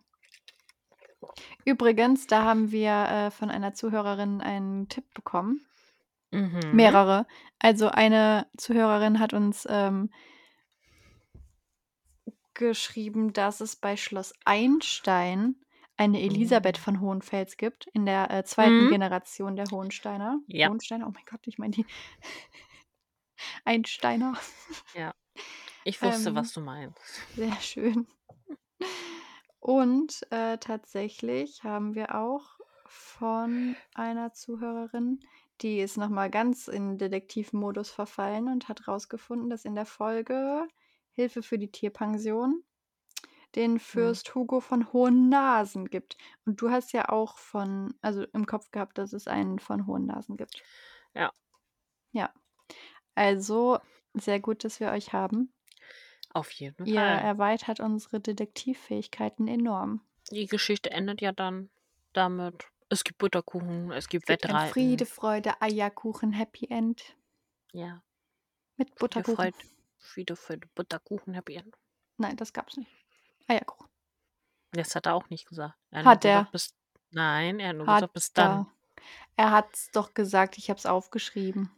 Übrigens, da haben wir äh, von einer Zuhörerin einen Tipp bekommen. Mhm. Mehrere. Also eine Zuhörerin hat uns ähm, geschrieben, dass es bei Schloss Einstein eine Elisabeth Oh. von Hohenfels gibt, in der äh, zweiten Mhm. Generation der Hohensteiner. Ja. Hohensteiner, oh mein Gott, ich meine die Einsteiner. Ich wusste, Ähm, was du meinst. Sehr schön. Und äh, tatsächlich haben wir auch von einer Zuhörerin, die ist nochmal ganz in Detektivmodus verfallen und hat herausgefunden, dass in der Folge Hilfe für die Tierpension den Fürst Hugo von Hohennasen gibt. Und du hast ja auch von, also im Kopf gehabt, dass es einen von Hohennasen gibt. Ja. Ja. Also sehr gut, dass wir euch haben. Auf jeden Ihr Fall. erweitert unsere Detektivfähigkeiten enorm. Die Geschichte endet ja dann damit. Es gibt Butterkuchen, es gibt Es gibt Wettreiten. Friede, Freude, Eierkuchen, Happy End Ja. mit Butterkuchen. Freude, Friede, Freude, Butterkuchen, End. Nein, das gab's nicht. Eierkuchen. Das hat er auch nicht gesagt. Er Hat er. Gesagt, bis, nein, er hat nur Hat gesagt, bis dann. er. Er hat's doch gesagt, ich hab's aufgeschrieben.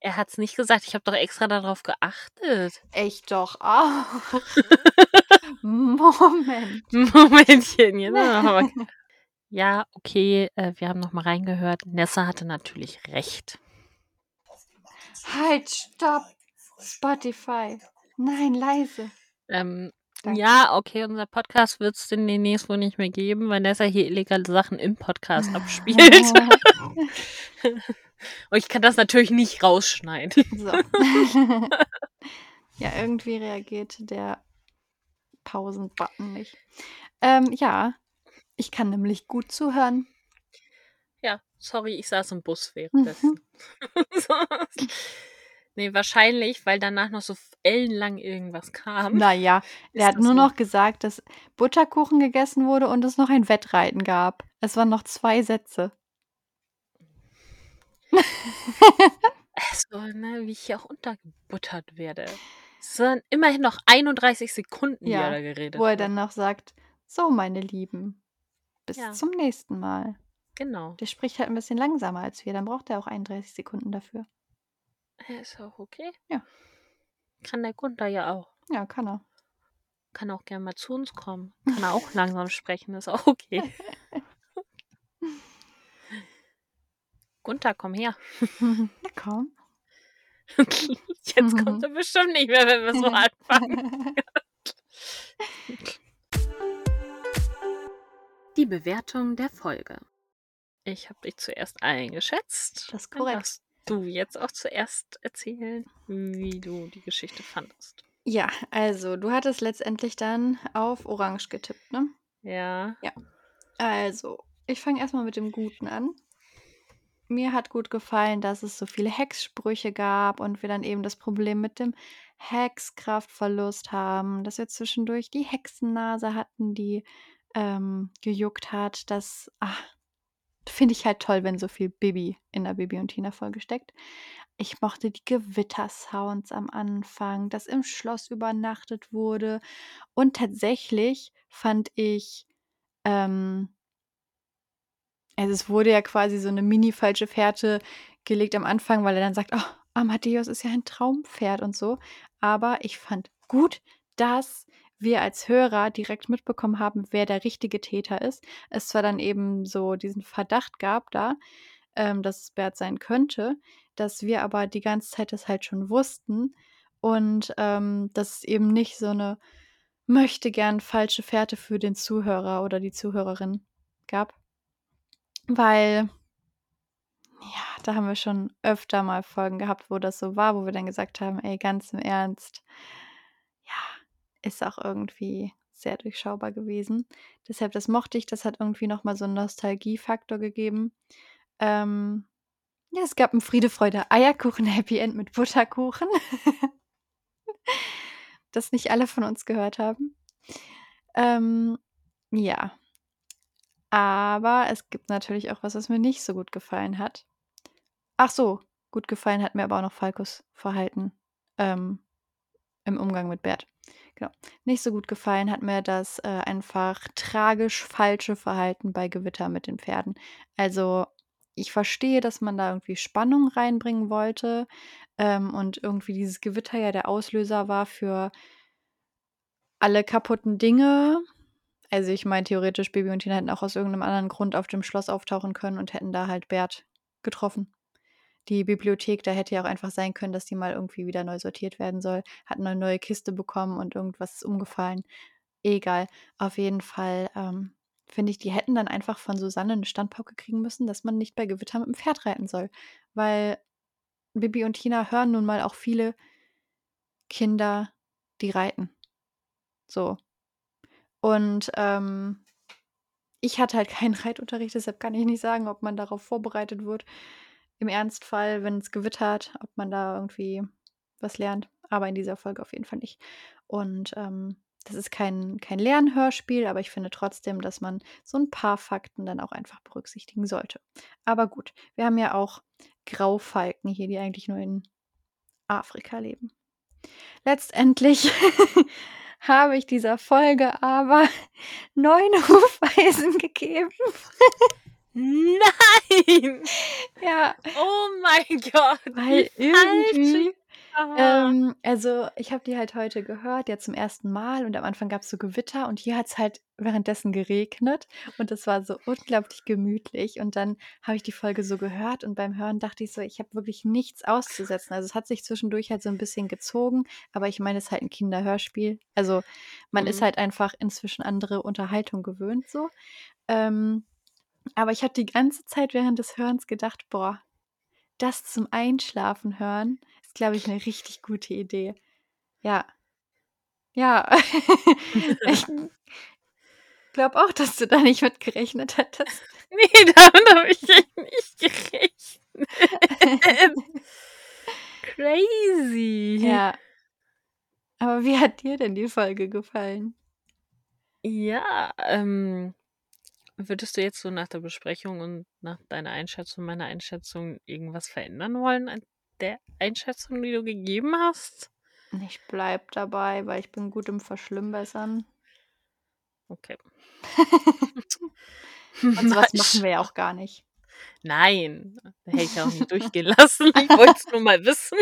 Er hat es nicht gesagt. Ich habe doch extra darauf geachtet. Ich doch auch. Moment. Momentchen, aber. Ja, okay, äh, wir haben noch mal reingehört. Nessa hatte natürlich recht. Halt, stopp. Spotify. Nein, leise. Ähm, ja, okay, unser Podcast wird es demnächst wohl nicht mehr geben, weil Nessa hier illegale Sachen im Podcast abspielt. Und ich kann das natürlich nicht rausschneiden. So. ja, irgendwie reagiert der Pausen-Button nicht. Ähm, ja, ich kann nämlich gut zuhören. Ja, sorry, ich saß im Bus währenddessen. Nee, wahrscheinlich, weil danach noch so ellenlang irgendwas kam. Naja, er hat nur so. noch gesagt, dass Butterkuchen gegessen wurde und es noch ein Wettreiten gab. Es waren noch zwei Sätze. so, ne, wie ich hier auch untergebuttert werde. Es waren immerhin noch 31 Sekunden, ja, die er da geredet hat. Wo er dann noch sagt, so, meine Lieben, bis ja. zum nächsten Mal. Genau. Der spricht halt ein bisschen langsamer als wir, dann braucht er auch 31 Sekunden dafür. Ja, ist auch okay. Ja. Kann der Gunther ja auch. Ja, kann er. Kann auch gerne mal zu uns kommen. Kann er auch langsam sprechen, ist auch okay. Gunther, komm her. Na komm. Jetzt kommt er bestimmt nicht mehr, wenn wir so anfangen. Die Bewertung der Folge. Ich habe dich zuerst eingeschätzt. Das ist korrekt. Du jetzt auch zuerst erzählen, wie du die Geschichte fandest? Ja, also du hattest letztendlich dann auf Orange getippt, ne? Ja. Ja. Also, ich fange erstmal mit dem Guten an mir hat gut gefallen, dass es so viele Hexsprüche gab und wir dann eben das Problem mit dem Hexkraftverlust haben, dass wir zwischendurch die Hexennase hatten, die ähm, gejuckt hat. Das ach, finde ich halt toll, wenn so viel Bibi in der Bibi und Tina Folge steckt. Ich mochte die Gewittersounds am Anfang, dass im Schloss übernachtet wurde und tatsächlich fand ich ähm, also es wurde ja quasi so eine mini-falsche Fährte gelegt am Anfang, weil er dann sagt: „Oh, Amadeus ist ja ein Traumpferd“ und so. Aber ich fand gut, dass wir als Hörer direkt mitbekommen haben, wer der richtige Täter ist. Es zwar dann eben so diesen Verdacht gab da, ähm, dass es Bert sein könnte, dass wir aber die ganze Zeit das halt schon wussten und, ähm, dass es eben nicht so eine möchte gern falsche Fährte für den Zuhörer oder die Zuhörerin gab. Weil ja, da haben wir schon öfter mal Folgen gehabt, wo das so war, wo wir dann gesagt haben: „Ey, ganz im Ernst, ist auch irgendwie sehr durchschaubar gewesen.“ Deshalb, das mochte ich, das hat irgendwie noch mal so 'n Nostalgiefaktor gegeben. Ähm, ja, es gab 'n Friede, Freude, Eierkuchen Happy End mit Butterkuchen. Das nicht alle von uns gehört haben. Ähm, ja. Aber es gibt natürlich auch was, was mir nicht so gut gefallen hat. Ach so, gut gefallen hat mir aber auch noch Falkos Verhalten, ähm, im Umgang mit Bert. Genau. Nicht so gut gefallen hat mir das, äh, einfach tragisch falsche Verhalten bei Gewitter mit den Pferden. Also, ich verstehe, dass man da irgendwie Spannung reinbringen wollte, ähm, und irgendwie dieses Gewitter ja der Auslöser war für alle kaputten Dinge. Also, ich meine, theoretisch, Baby und Tina hätten auch aus irgendeinem anderen Grund auf dem Schloss auftauchen können und hätten da halt Bert getroffen. Die Bibliothek, da hätte ja auch einfach sein können, dass die mal irgendwie wieder neu sortiert werden soll. Hat eine neue Kiste bekommen und irgendwas ist umgefallen. Egal. Auf jeden Fall, ähm, finde ich, die hätten dann einfach von Susanne eine Standpauke kriegen müssen, dass man nicht bei Gewitter mit dem Pferd reiten soll. Weil Bibi und Tina hören nun mal auch viele Kinder, die reiten. So. Und ähm, ich hatte halt keinen Reitunterricht, deshalb kann ich nicht sagen, ob man darauf vorbereitet wird. Im Ernstfall, wenn es gewittert, ob man da irgendwie was lernt. Aber in dieser Folge auf jeden Fall nicht. Und ähm, das ist kein, kein Lernhörspiel, aber ich finde trotzdem, dass man so ein paar Fakten dann auch einfach berücksichtigen sollte. Aber gut, wir haben ja auch Graufalken hier, die eigentlich nur in Afrika leben. Letztendlich habe ich dieser Folge aber neun Hufeisen gegeben. Nein! Ja. Oh mein Gott. Weil irgendwie ähm, also, ich habe die halt heute gehört, ja zum ersten Mal und am Anfang gab es so Gewitter und hier hat es halt währenddessen geregnet und es war so unglaublich gemütlich und dann habe ich die Folge so gehört und beim Hören dachte ich so, ich habe wirklich nichts auszusetzen. Also, es hat sich zwischendurch halt so ein bisschen gezogen, aber ich meine, es ist halt ein Kinderhörspiel. Also, man ist mhm. halt einfach inzwischen andere Unterhaltung gewöhnt so. Ähm, aber ich habe die ganze Zeit während des Hörens gedacht: „Boah, das zum Einschlafen hören ist, glaube ich, 'ne richtig gute Idee. Ja. Ja. Ich glaube auch, dass du da nicht mit gerechnet hättest. Ne, damit habe ich echt nicht gerechnet. Crazy. Ja. Aber wie hat dir denn die Folge gefallen? Ja, ähm, würdest du jetzt so nach der Besprechung und nach deiner Einschätzung, meiner Einschätzung irgendwas verändern wollen an der Einschätzung, die du gegeben hast? Ich bleibe dabei, weil ich bin gut im Verschlimmbessern. Okay. Und so Mal was machen wir ja auch gar nicht. Nein, hätte ich auch nicht durchgehen lassen. Ich wollte es nur mal wissen.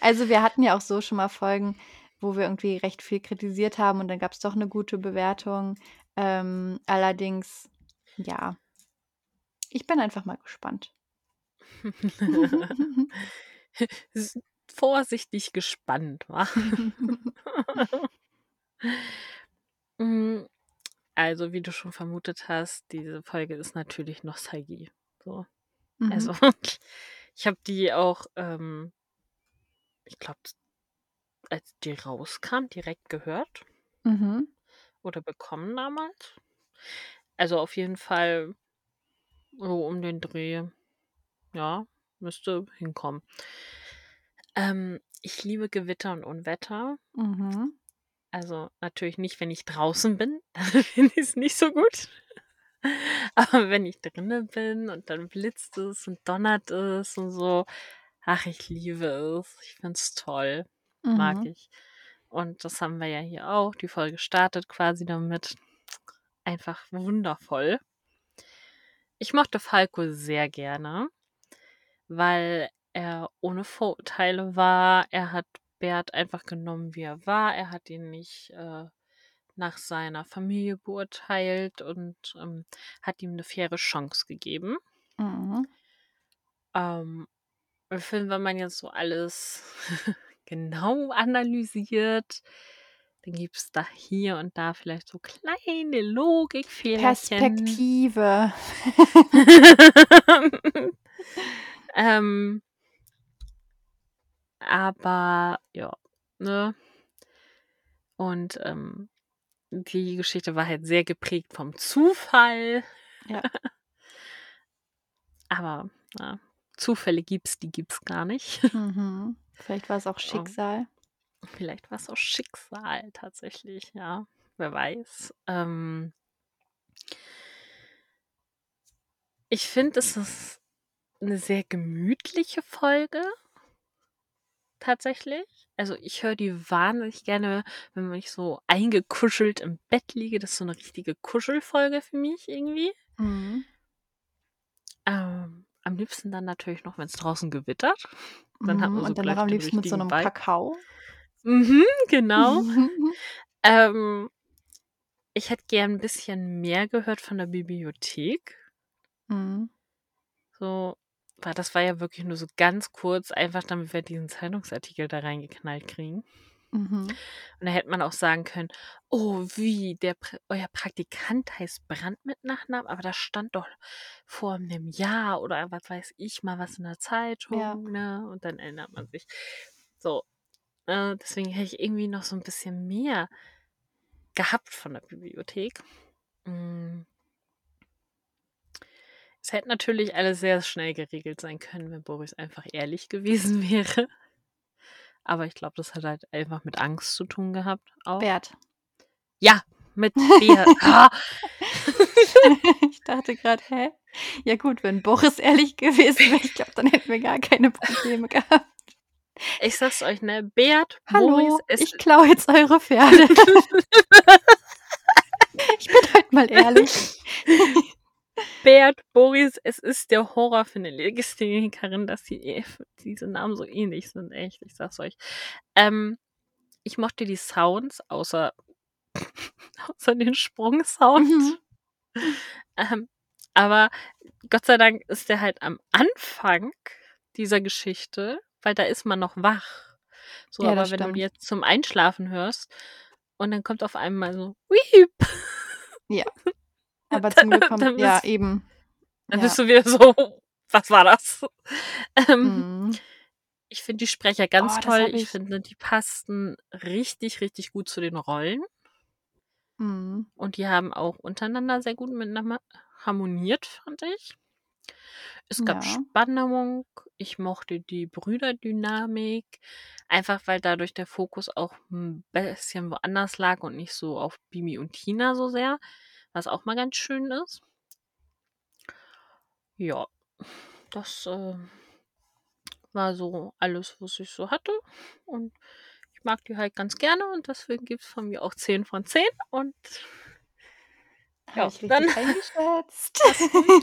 Also, wir hatten ja auch so schon mal Folgen, wo wir irgendwie recht viel kritisiert haben und dann gab's doch 'ne gute Bewertung. Ähm, allerdings, ja. Ich bin einfach mal gespannt. Vorsichtig gespannt, wa? Hm, also, wie du schon vermutet hast, diese Folge ist natürlich Nostalgie, so. Also, Mhm. ich habe die auch, ähm ich glaube, als die rauskam, direkt gehört Mhm. Oder bekommen damals. Also, auf jeden Fall so um den Dreh. Ja, müsste hinkommen. Ähm, ich liebe Gewitter und Unwetter. Mhm. Also, natürlich nicht, wenn ich draußen bin, dann finde ich's nicht so gut. Aber wenn ich drinnen bin und dann blitzt es und donnert es und so, ach, ich liebe es. Ich finde es toll. Mag Mhm. ich. Und das haben wir ja hier auch. Die Folge startet quasi damit. Einfach wundervoll. Ich mochte Falco sehr gerne, weil er ohne Vorurteile war. Er hat Bert einfach genommen, wie er war. Er hat ihn nicht, äh, nach seiner Familie beurteilt und, ähm, hat ihm 'ne faire Chance gegeben. Mhm. Ähm, finde, wenn man jetzt so alles genau analysiert, dann gibt's da hier und da vielleicht so kleine Logikfehlerchen. Perspektive. Ähm aber ja, ne? Und, ähm, die Geschichte war halt sehr geprägt vom Zufall. Ja. Aber, ja, Zufälle gibt's, die gibt's gar nicht. Mhm. Vielleicht war's auch Ähm, Schicksal. vielleicht war's auch Schicksal tatsächlich, ja, wer weiß. Ähm ich finde, es ist 'ne sehr gemütliche Folge tatsächlich. Also, ich höre die wahnsinnig gerne, wenn ich so eingekuschelt im Bett liege. Das ist so 'ne richtige Kuschelfolge für mich irgendwie. Mhm. Ähm, am liebsten dann natürlich noch, wenn's draußen gewittert. Dann hat Mhm. man so Und dann noch am liebsten mit so richtigen 'nem Vibe. Kakao. Mhm, genau. Ähm ich hätte gern 'n bisschen mehr gehört von der Bibliothek. Mhm. So, weil das war ja wirklich nur so ganz kurz, einfach damit wir diesen Zeitungsartikel da reingeknallt kriegen. Mhm. Und da hätte man auch sagen können: „Oh, wie, der euer Praktikant heißt Brandt mit Nachnamen, aber das stand doch vor 'nem Jahr oder was weiß ich mal was in der Ja. Zeitung“, ne? Und dann erinnert man sich. So, äh, deswegen hätte ich irgendwie noch so 'n bisschen mehr gehabt von der Bibliothek. Hm. Es hätte natürlich alles sehr schnell geregelt sein können, wenn Boris einfach ehrlich gewesen wäre. Aber ich glaube, das hat halt einfach mit Angst zu tun gehabt auch. Bert. Ja, mit Bert. Ah. Ich dachte grad: „Hä?“ Ja gut, wenn Boris ehrlich gewesen wäre, ich glaube, dann hätten wir gar keine Probleme gehabt. Ich sage es euch, ne, Bert, Boris, „Hallo, es ich klaue jetzt eure Pferde.“ „Ich bin heute mal ehrlich.“ Bert, Boris, es ist der Horror für 'ne Legisthenikerin, dass die eh diese Namen so ähnlich sind, echt, ich sage es euch. Ähm, ich mochte die Sounds, außer außer den Sprungsound. Mhm. Ähm, aber Gott sei Dank ist der halt am Anfang dieser Geschichte, weil da ist man noch wach. So, Ja, aber wenn du stimmt. jetzt zum Einschlafen hörst und dann kommt auf einmal so „Wiep.“ Ja. Aber zum Glück Dann kommt ja, bist eben. dann Ja. bist du wieder so: Was war das? Ähm, Mhm. ich finde die Sprecher ganz Oh, toll. Ich ich finde, die passten richtig, richtig gut zu den Rollen. Mhm. Und die haben auch untereinander sehr gut miteinander harmoniert, fand ich. Es gab Ja. Spannung. Ich mochte die Brüderdynamik. Einfach weil dadurch der Fokus auch ein bisschen woanders lag und nicht so auf Bimi und Tina so sehr, was auch mal ganz schön ist. Ja, das äh, war so alles, was ich so hatte. Und ich mag die halt ganz gerne und deswegen gibt es von mir auch 10 von 10. Und ja, ich richtig dann eingeschätzt.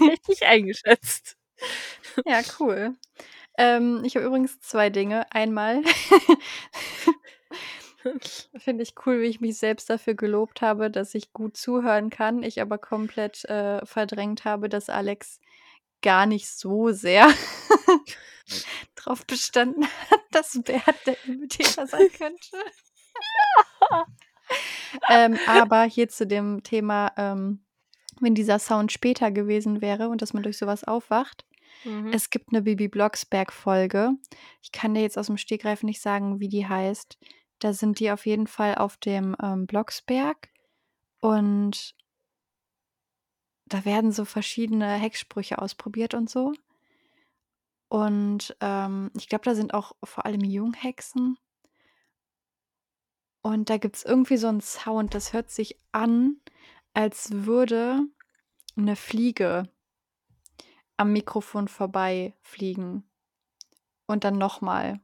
richtig eingeschätzt. Ja, cool. Ähm, ich habe übrigens zwei Dinge. Einmal finde ich cool, wie ich mich selbst dafür gelobt habe, dass ich gut zuhören kann, ich aber komplett äh, verdrängt habe, dass Alex gar nicht so sehr drauf bestanden hat, dass Bert der Imitator sein könnte. ähm, aber hier zu dem Thema, ähm, wenn dieser Sound später gewesen wäre und dass man durch sowas aufwacht. Mhm. Es gibt eine Bibi Blocksberg-Folge. Ich kann dir jetzt aus dem Stegreif nicht sagen, wie die heißt. Da sind die auf jeden Fall auf dem ähm, Blocksberg und da werden so verschiedene Hexsprüche ausprobiert und so. Und ähm, ich glaube, da sind auch vor allem Junghexen. Und da gibt es irgendwie so einen Sound, das hört sich an, als würde eine Fliege am Mikrofon vorbeifliegen. Und dann nochmal.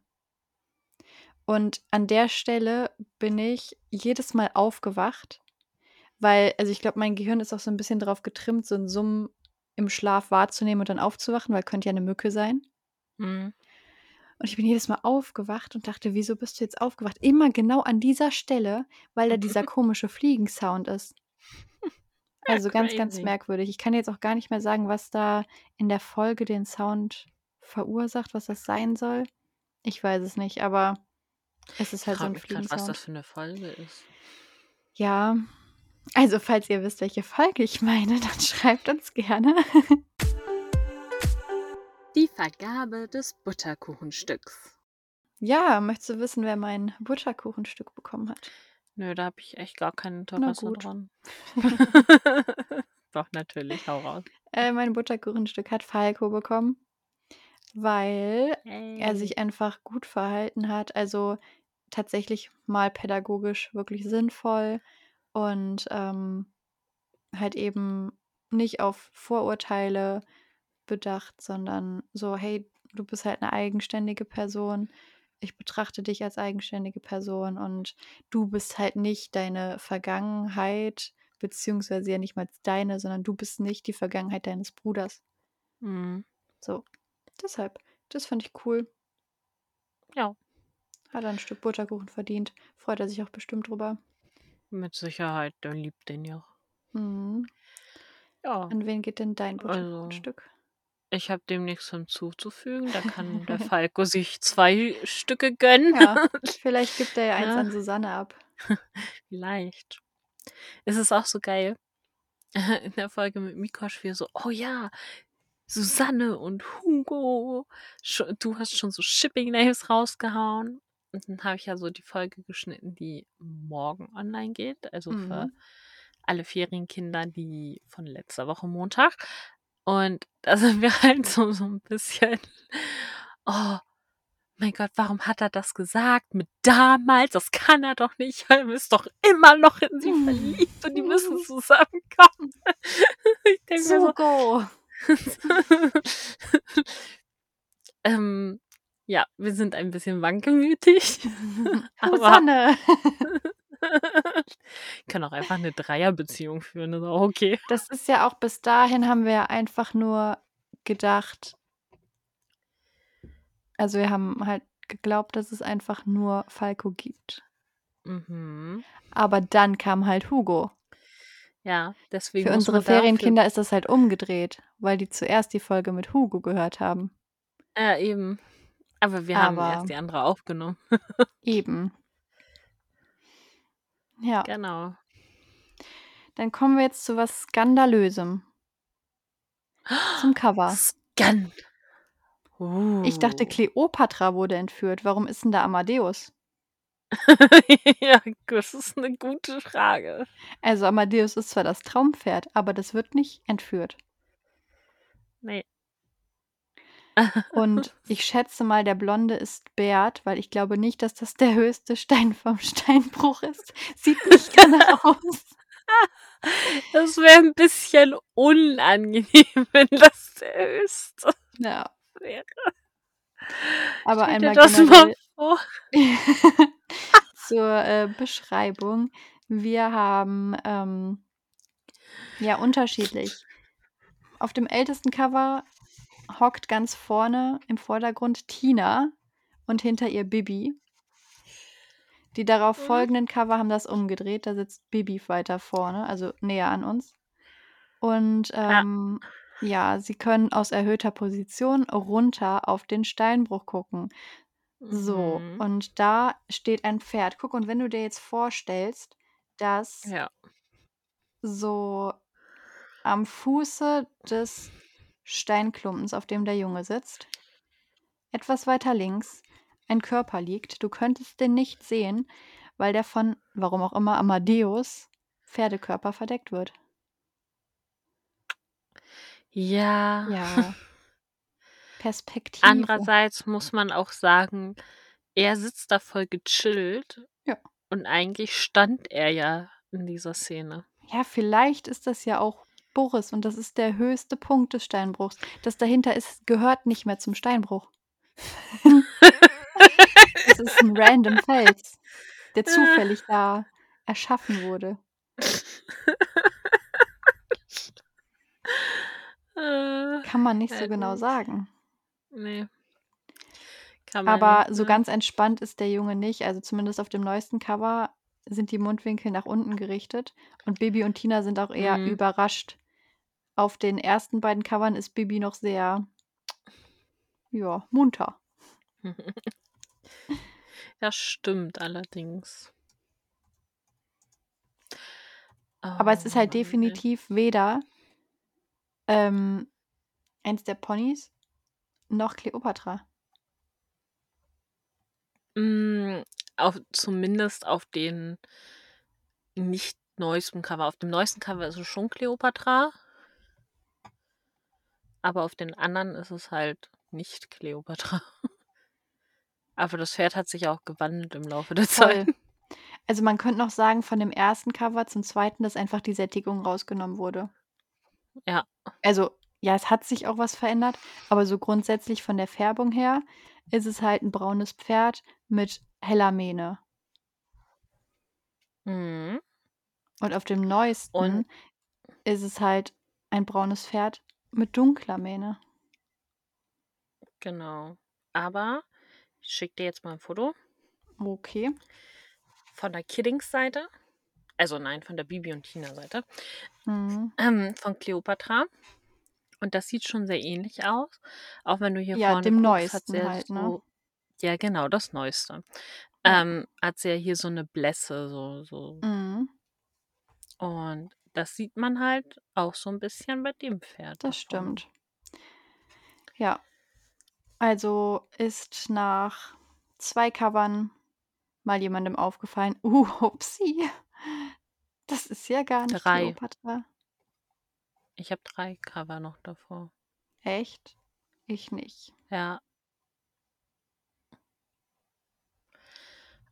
Und an der Stelle bin ich jedes Mal aufgewacht, weil, also ich glaube, mein Gehirn ist auch so ein bisschen darauf getrimmt, so einen Summen im Schlaf wahrzunehmen und dann aufzuwachen, weil könnte ja eine Mücke sein. Mhm. Und ich bin jedes Mal aufgewacht und dachte, wieso bist du jetzt aufgewacht? Immer genau an dieser Stelle, weil da dieser komische Fliegensound ist. Ja, Also ganz, ganz crazy. merkwürdig. Ich kann jetzt auch gar nicht mehr sagen, was da in der Folge den Sound verursacht, was das sein soll. Ich weiß es nicht, aber es ist Ich halt so ein mich gerade, was das Fliegensound. für eine Folge ist. Ja, also falls ihr wisst, welche Folge ich meine, dann schreibt uns gerne. Die Vergabe des Butterkuchenstücks. Ja, möchtest du wissen, wer mein Butterkuchenstück bekommen hat? Nö, da habe ich echt gar kein Interesse dran. Doch, natürlich, hau raus. Äh, mein Butterkuchenstück hat Falco bekommen, weil er Hey. sich einfach gut verhalten hat. Also tatsächlich mal pädagogisch wirklich sinnvoll und ähm, halt eben nicht auf Vorurteile bedacht, sondern so, hey, du bist halt eine eigenständige Person. Ich betrachte dich als eigenständige Person und du bist halt nicht deine Vergangenheit, beziehungsweise ja nicht mal deine, sondern du bist nicht die Vergangenheit deines Bruders. Mhm. So, deshalb, das fand ich cool. Ja, Hat er ein Stück Butterkuchen verdient. Freut er sich auch bestimmt drüber. mit Sicherheit, der liebt den ja. Mhm. Ja, An wen geht denn dein also Butterkuchenstück? ich habe dem nichts hinzuzufügen. Da kann der Falco sich zwei Stücke gönnen. Ja, vielleicht gibt er ja eins Ja. an Susanne ab. Vielleicht. Es ist auch so geil. In der Folge mit Mikosch wir so, oh ja, Susanne und Hugo. Du hast schon so Shipping Names rausgehauen. Und dann habe ich ja so die Folge geschnitten, die morgen online geht. Also für Mhm. alle Ferienkinder, die von letzter Woche Montag. Und da sind wir halt so, so ein bisschen, oh mein Gott, warum hat er das gesagt mit damals? Das kann er doch nicht. Er ist doch immer noch in sie verliebt und die müssen zusammenkommen. Ich denke so, Sugo. ähm, ja, wir sind ein bisschen wankelmütig. Aber Susanne. können auch einfach eine Dreierbeziehung führen, ist auch okay. Das ist ja auch bis dahin haben wir ja einfach nur gedacht, also wir haben halt geglaubt, dass es einfach nur Falco gibt. Mhm. Aber dann kam halt Hugo. Ja, deswegen Für unsere man dafür, Ferienkinder ist das halt umgedreht, weil die zuerst die Folge mit Hugo gehört haben. ja eben. Aber wir haben Aber erst die andere aufgenommen. eben. Ja, Genau. dann kommen wir jetzt zu was Skandalösem. Zum Cover. Skan Ich dachte, Uh. Kleopatra wurde entführt. Warum ist denn da Amadeus? Ja, das ist 'ne gute Frage. Also, Amadeus ist zwar das Traumpferd, aber das wird nicht entführt. Ne. Und ich schätze mal, der Blonde ist Bert, weil ich glaube nicht, dass das der höchste Stein vom Steinbruch ist. Sieht nicht danach aus. Das wäre 'n bisschen unangenehm, wenn das der höchste Ja. wäre. Aber Stell dir einmal das mal generell vor. Zur, äh, Beschreibung. Wir haben, ähm ja, unterschiedlich. Auf dem ältesten Cover hockt ganz vorne im Vordergrund Tina und hinter ihr Bibi. Die darauf Mhm. folgenden Cover haben das umgedreht. Da sitzt Bibi weiter vorne, also näher an uns. Und, Ja. ähm, ja, sie können aus erhöhter Position runter auf den Steinbruch gucken. So, Mhm. und da steht ein Pferd. Guck, und wenn du dir jetzt vorstellst, dass Ja. so am Fuße des Steinklumpens, auf dem der Junge sitzt, etwas weiter links ein Körper liegt. Du könntest den nicht sehen, weil der von, warum auch immer, Amadeus Pferdekörper verdeckt wird. Ja. Ja. Perspektive. Andererseits muss man auch sagen, er sitzt da voll gechillt. Ja. Und eigentlich stand er ja in dieser Szene. Ja, vielleicht ist das ja auch Boris und das ist der höchste Punkt des Steinbruchs. Das dahinter ist gehört nicht mehr zum Steinbruch. Das ist 'n random Fels, der zufällig da erschaffen wurde. Kann man nicht so genau sagen. Ne. Kann man Aber nicht, so ne? ganz entspannt ist der Junge nicht. Also, zumindest auf dem neuesten Cover sind die Mundwinkel nach unten gerichtet und Bibi und Tina sind auch eher Mhm. überrascht. Auf den ersten beiden Covern ist Bibi noch sehr ja, munter. Das stimmt allerdings. Aber es Oh ist halt ey. definitiv weder ähm, eins der Ponys noch Kleopatra. Hm, auf zumindest auf den nicht neuesten Cover. Auf dem neuesten Cover ist es schon Kleopatra. Aber auf den anderen ist es halt nicht Kleopatra. Aber das Pferd hat sich auch gewandelt im Laufe der Zeit. Voll. Also, man könnte noch sagen, von dem ersten Cover zum zweiten, dass einfach die Sättigung rausgenommen wurde. Ja. Also, ja, es hat sich auch was verändert, aber so grundsätzlich von der Färbung her ist es halt 'n braunes Pferd mit heller Mähne. Mhm. Und auf dem neuesten Und ist es halt ein braunes Pferd mit dunkler Mähne. Genau. Aber ich schicke dir jetzt mal 'n Foto. Okay. Von der Kiddings-Seite. Also nein, von der Bibi und Tina-Seite. Mhm. Ähm, von Kleopatra. Und das sieht schon sehr ähnlich aus. Auch wenn du hier Ja, vorne dem guckst, hat sie ja halt, ne? so ja genau, das Neueste. Ja. Ähm, hat sie ja hier so 'ne Blässe, so so Mhm. Und das sieht man halt auch so 'n bisschen bei dem Pferd da Das vorne. stimmt. Ja. Also, ist nach 2 Covern mal jemandem aufgefallen: „Uh, upsi, das ist ja gar nicht 3. Kleopatra.“ Ich habe 3 Cover noch davor. Echt? Ich nicht. Ja.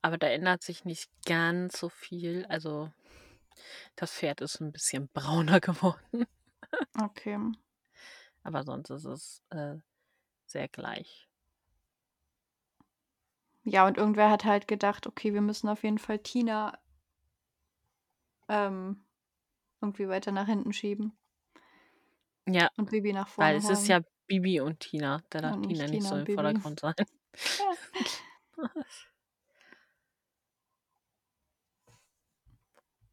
Aber da ändert sich nicht ganz so viel. Also, das Pferd ist 'n bisschen brauner geworden. Okay. Aber sonst ist es, äh, sehr gleich. Ja, und irgendwer hat halt gedacht: „Okay, wir müssen auf jeden Fall Tina“ ähm, irgendwie weiter nach hinten schieben. Ja, Und Bibi nach weil vorne es ist holen. ja Bibi und Tina. Da darf Und Tina nicht Tina so und im Bibi. Vordergrund sein.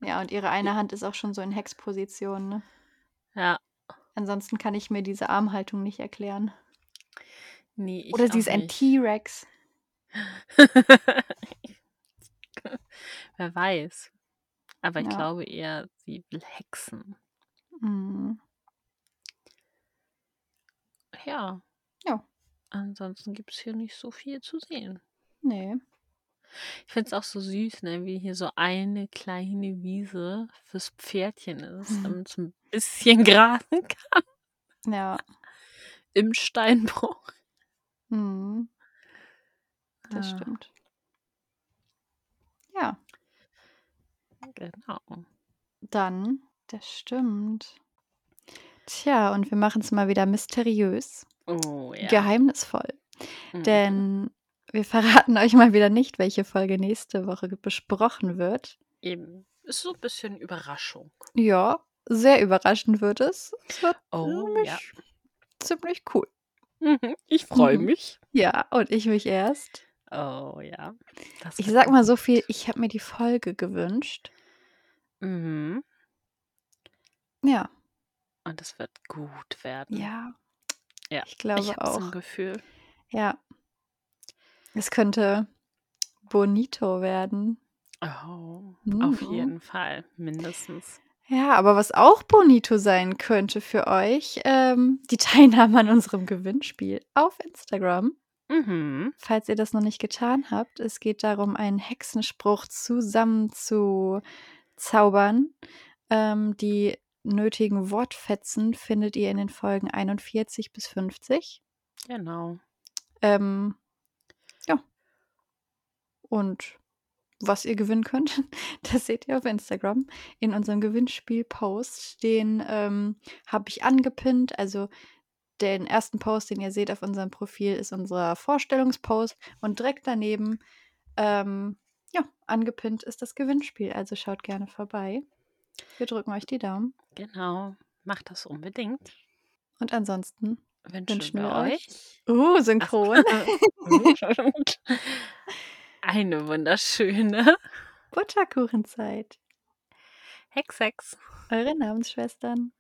Ja, und ihre eine Hand ist auch schon so in Hexposition, ne? Ja. Ansonsten kann ich mir diese Armhaltung nicht erklären. Ne, ich Oder sie auch ist ein nicht. T-Rex. Wer weiß. Aber ich Ja. glaube eher, sie will hexen. Mhm. Ja. Ja. ansonsten gibt es hier nicht so viel zu sehen. Ne. Ich finde es auch so süß, ne, wie hier so eine kleine Wiese fürs Pferdchen ist, damit es 'n bisschen grasen kann Ja. im Steinbruch. Mhm. Das Ja. stimmt. Ja. Genau. Dann das stimmt. Tja, und wir machen's mal wieder mysteriös, Oh ja. geheimnisvoll, Mhm. denn wir verraten euch mal wieder nicht, welche Folge nächste Woche besprochen wird. Eben. Ist so 'n bisschen Überraschung. Ja, sehr überraschend wird es. Es wird Oh ja. ziemlich ziemlich cool. Mhm. Ich freue Mhm. mich. Ja, und ich mich erst. Oh ja. Das Ich sage mal so viel, ich habe mir die Folge gewünscht. Mhm. Ja. Und es wird gut werden. Ja. Ja, Ich ich glaube habe so 'n auch. Gefühl. Ja. Es könnte bonito werden. Oh, auf Mhm. jeden Fall, mindestens. Ja, aber was auch bonito sein könnte für euch, ähm, die Teilnahme an unserem Gewinnspiel auf Instagram. Mhm. Falls ihr das noch nicht getan habt, es geht darum, einen Hexenspruch zusammen zu zaubern. Ähm, die nötigen Wortfetzen findet ihr in den Folgen 41 bis 50. Genau. Ähm, ja. Und was ihr gewinnen könnt, das seht ihr auf Instagram in unserem Gewinnspiel-Post. Den, ähm, habe ich angepinnt. Also, den ersten Post, den ihr seht auf unserem Profil, ist unser Vorstellungspost und direkt daneben, ähm, ja, angepinnt ist das Gewinnspiel. Also, schaut gerne vorbei. Wir drücken euch die Daumen. Genau. Macht das unbedingt. Und ansonsten Wünschen wünschen wir wir euch uh, synchron. Eine wunderschöne Butterkuchenzeit. Hex, Hex. Eure Namensschwestern.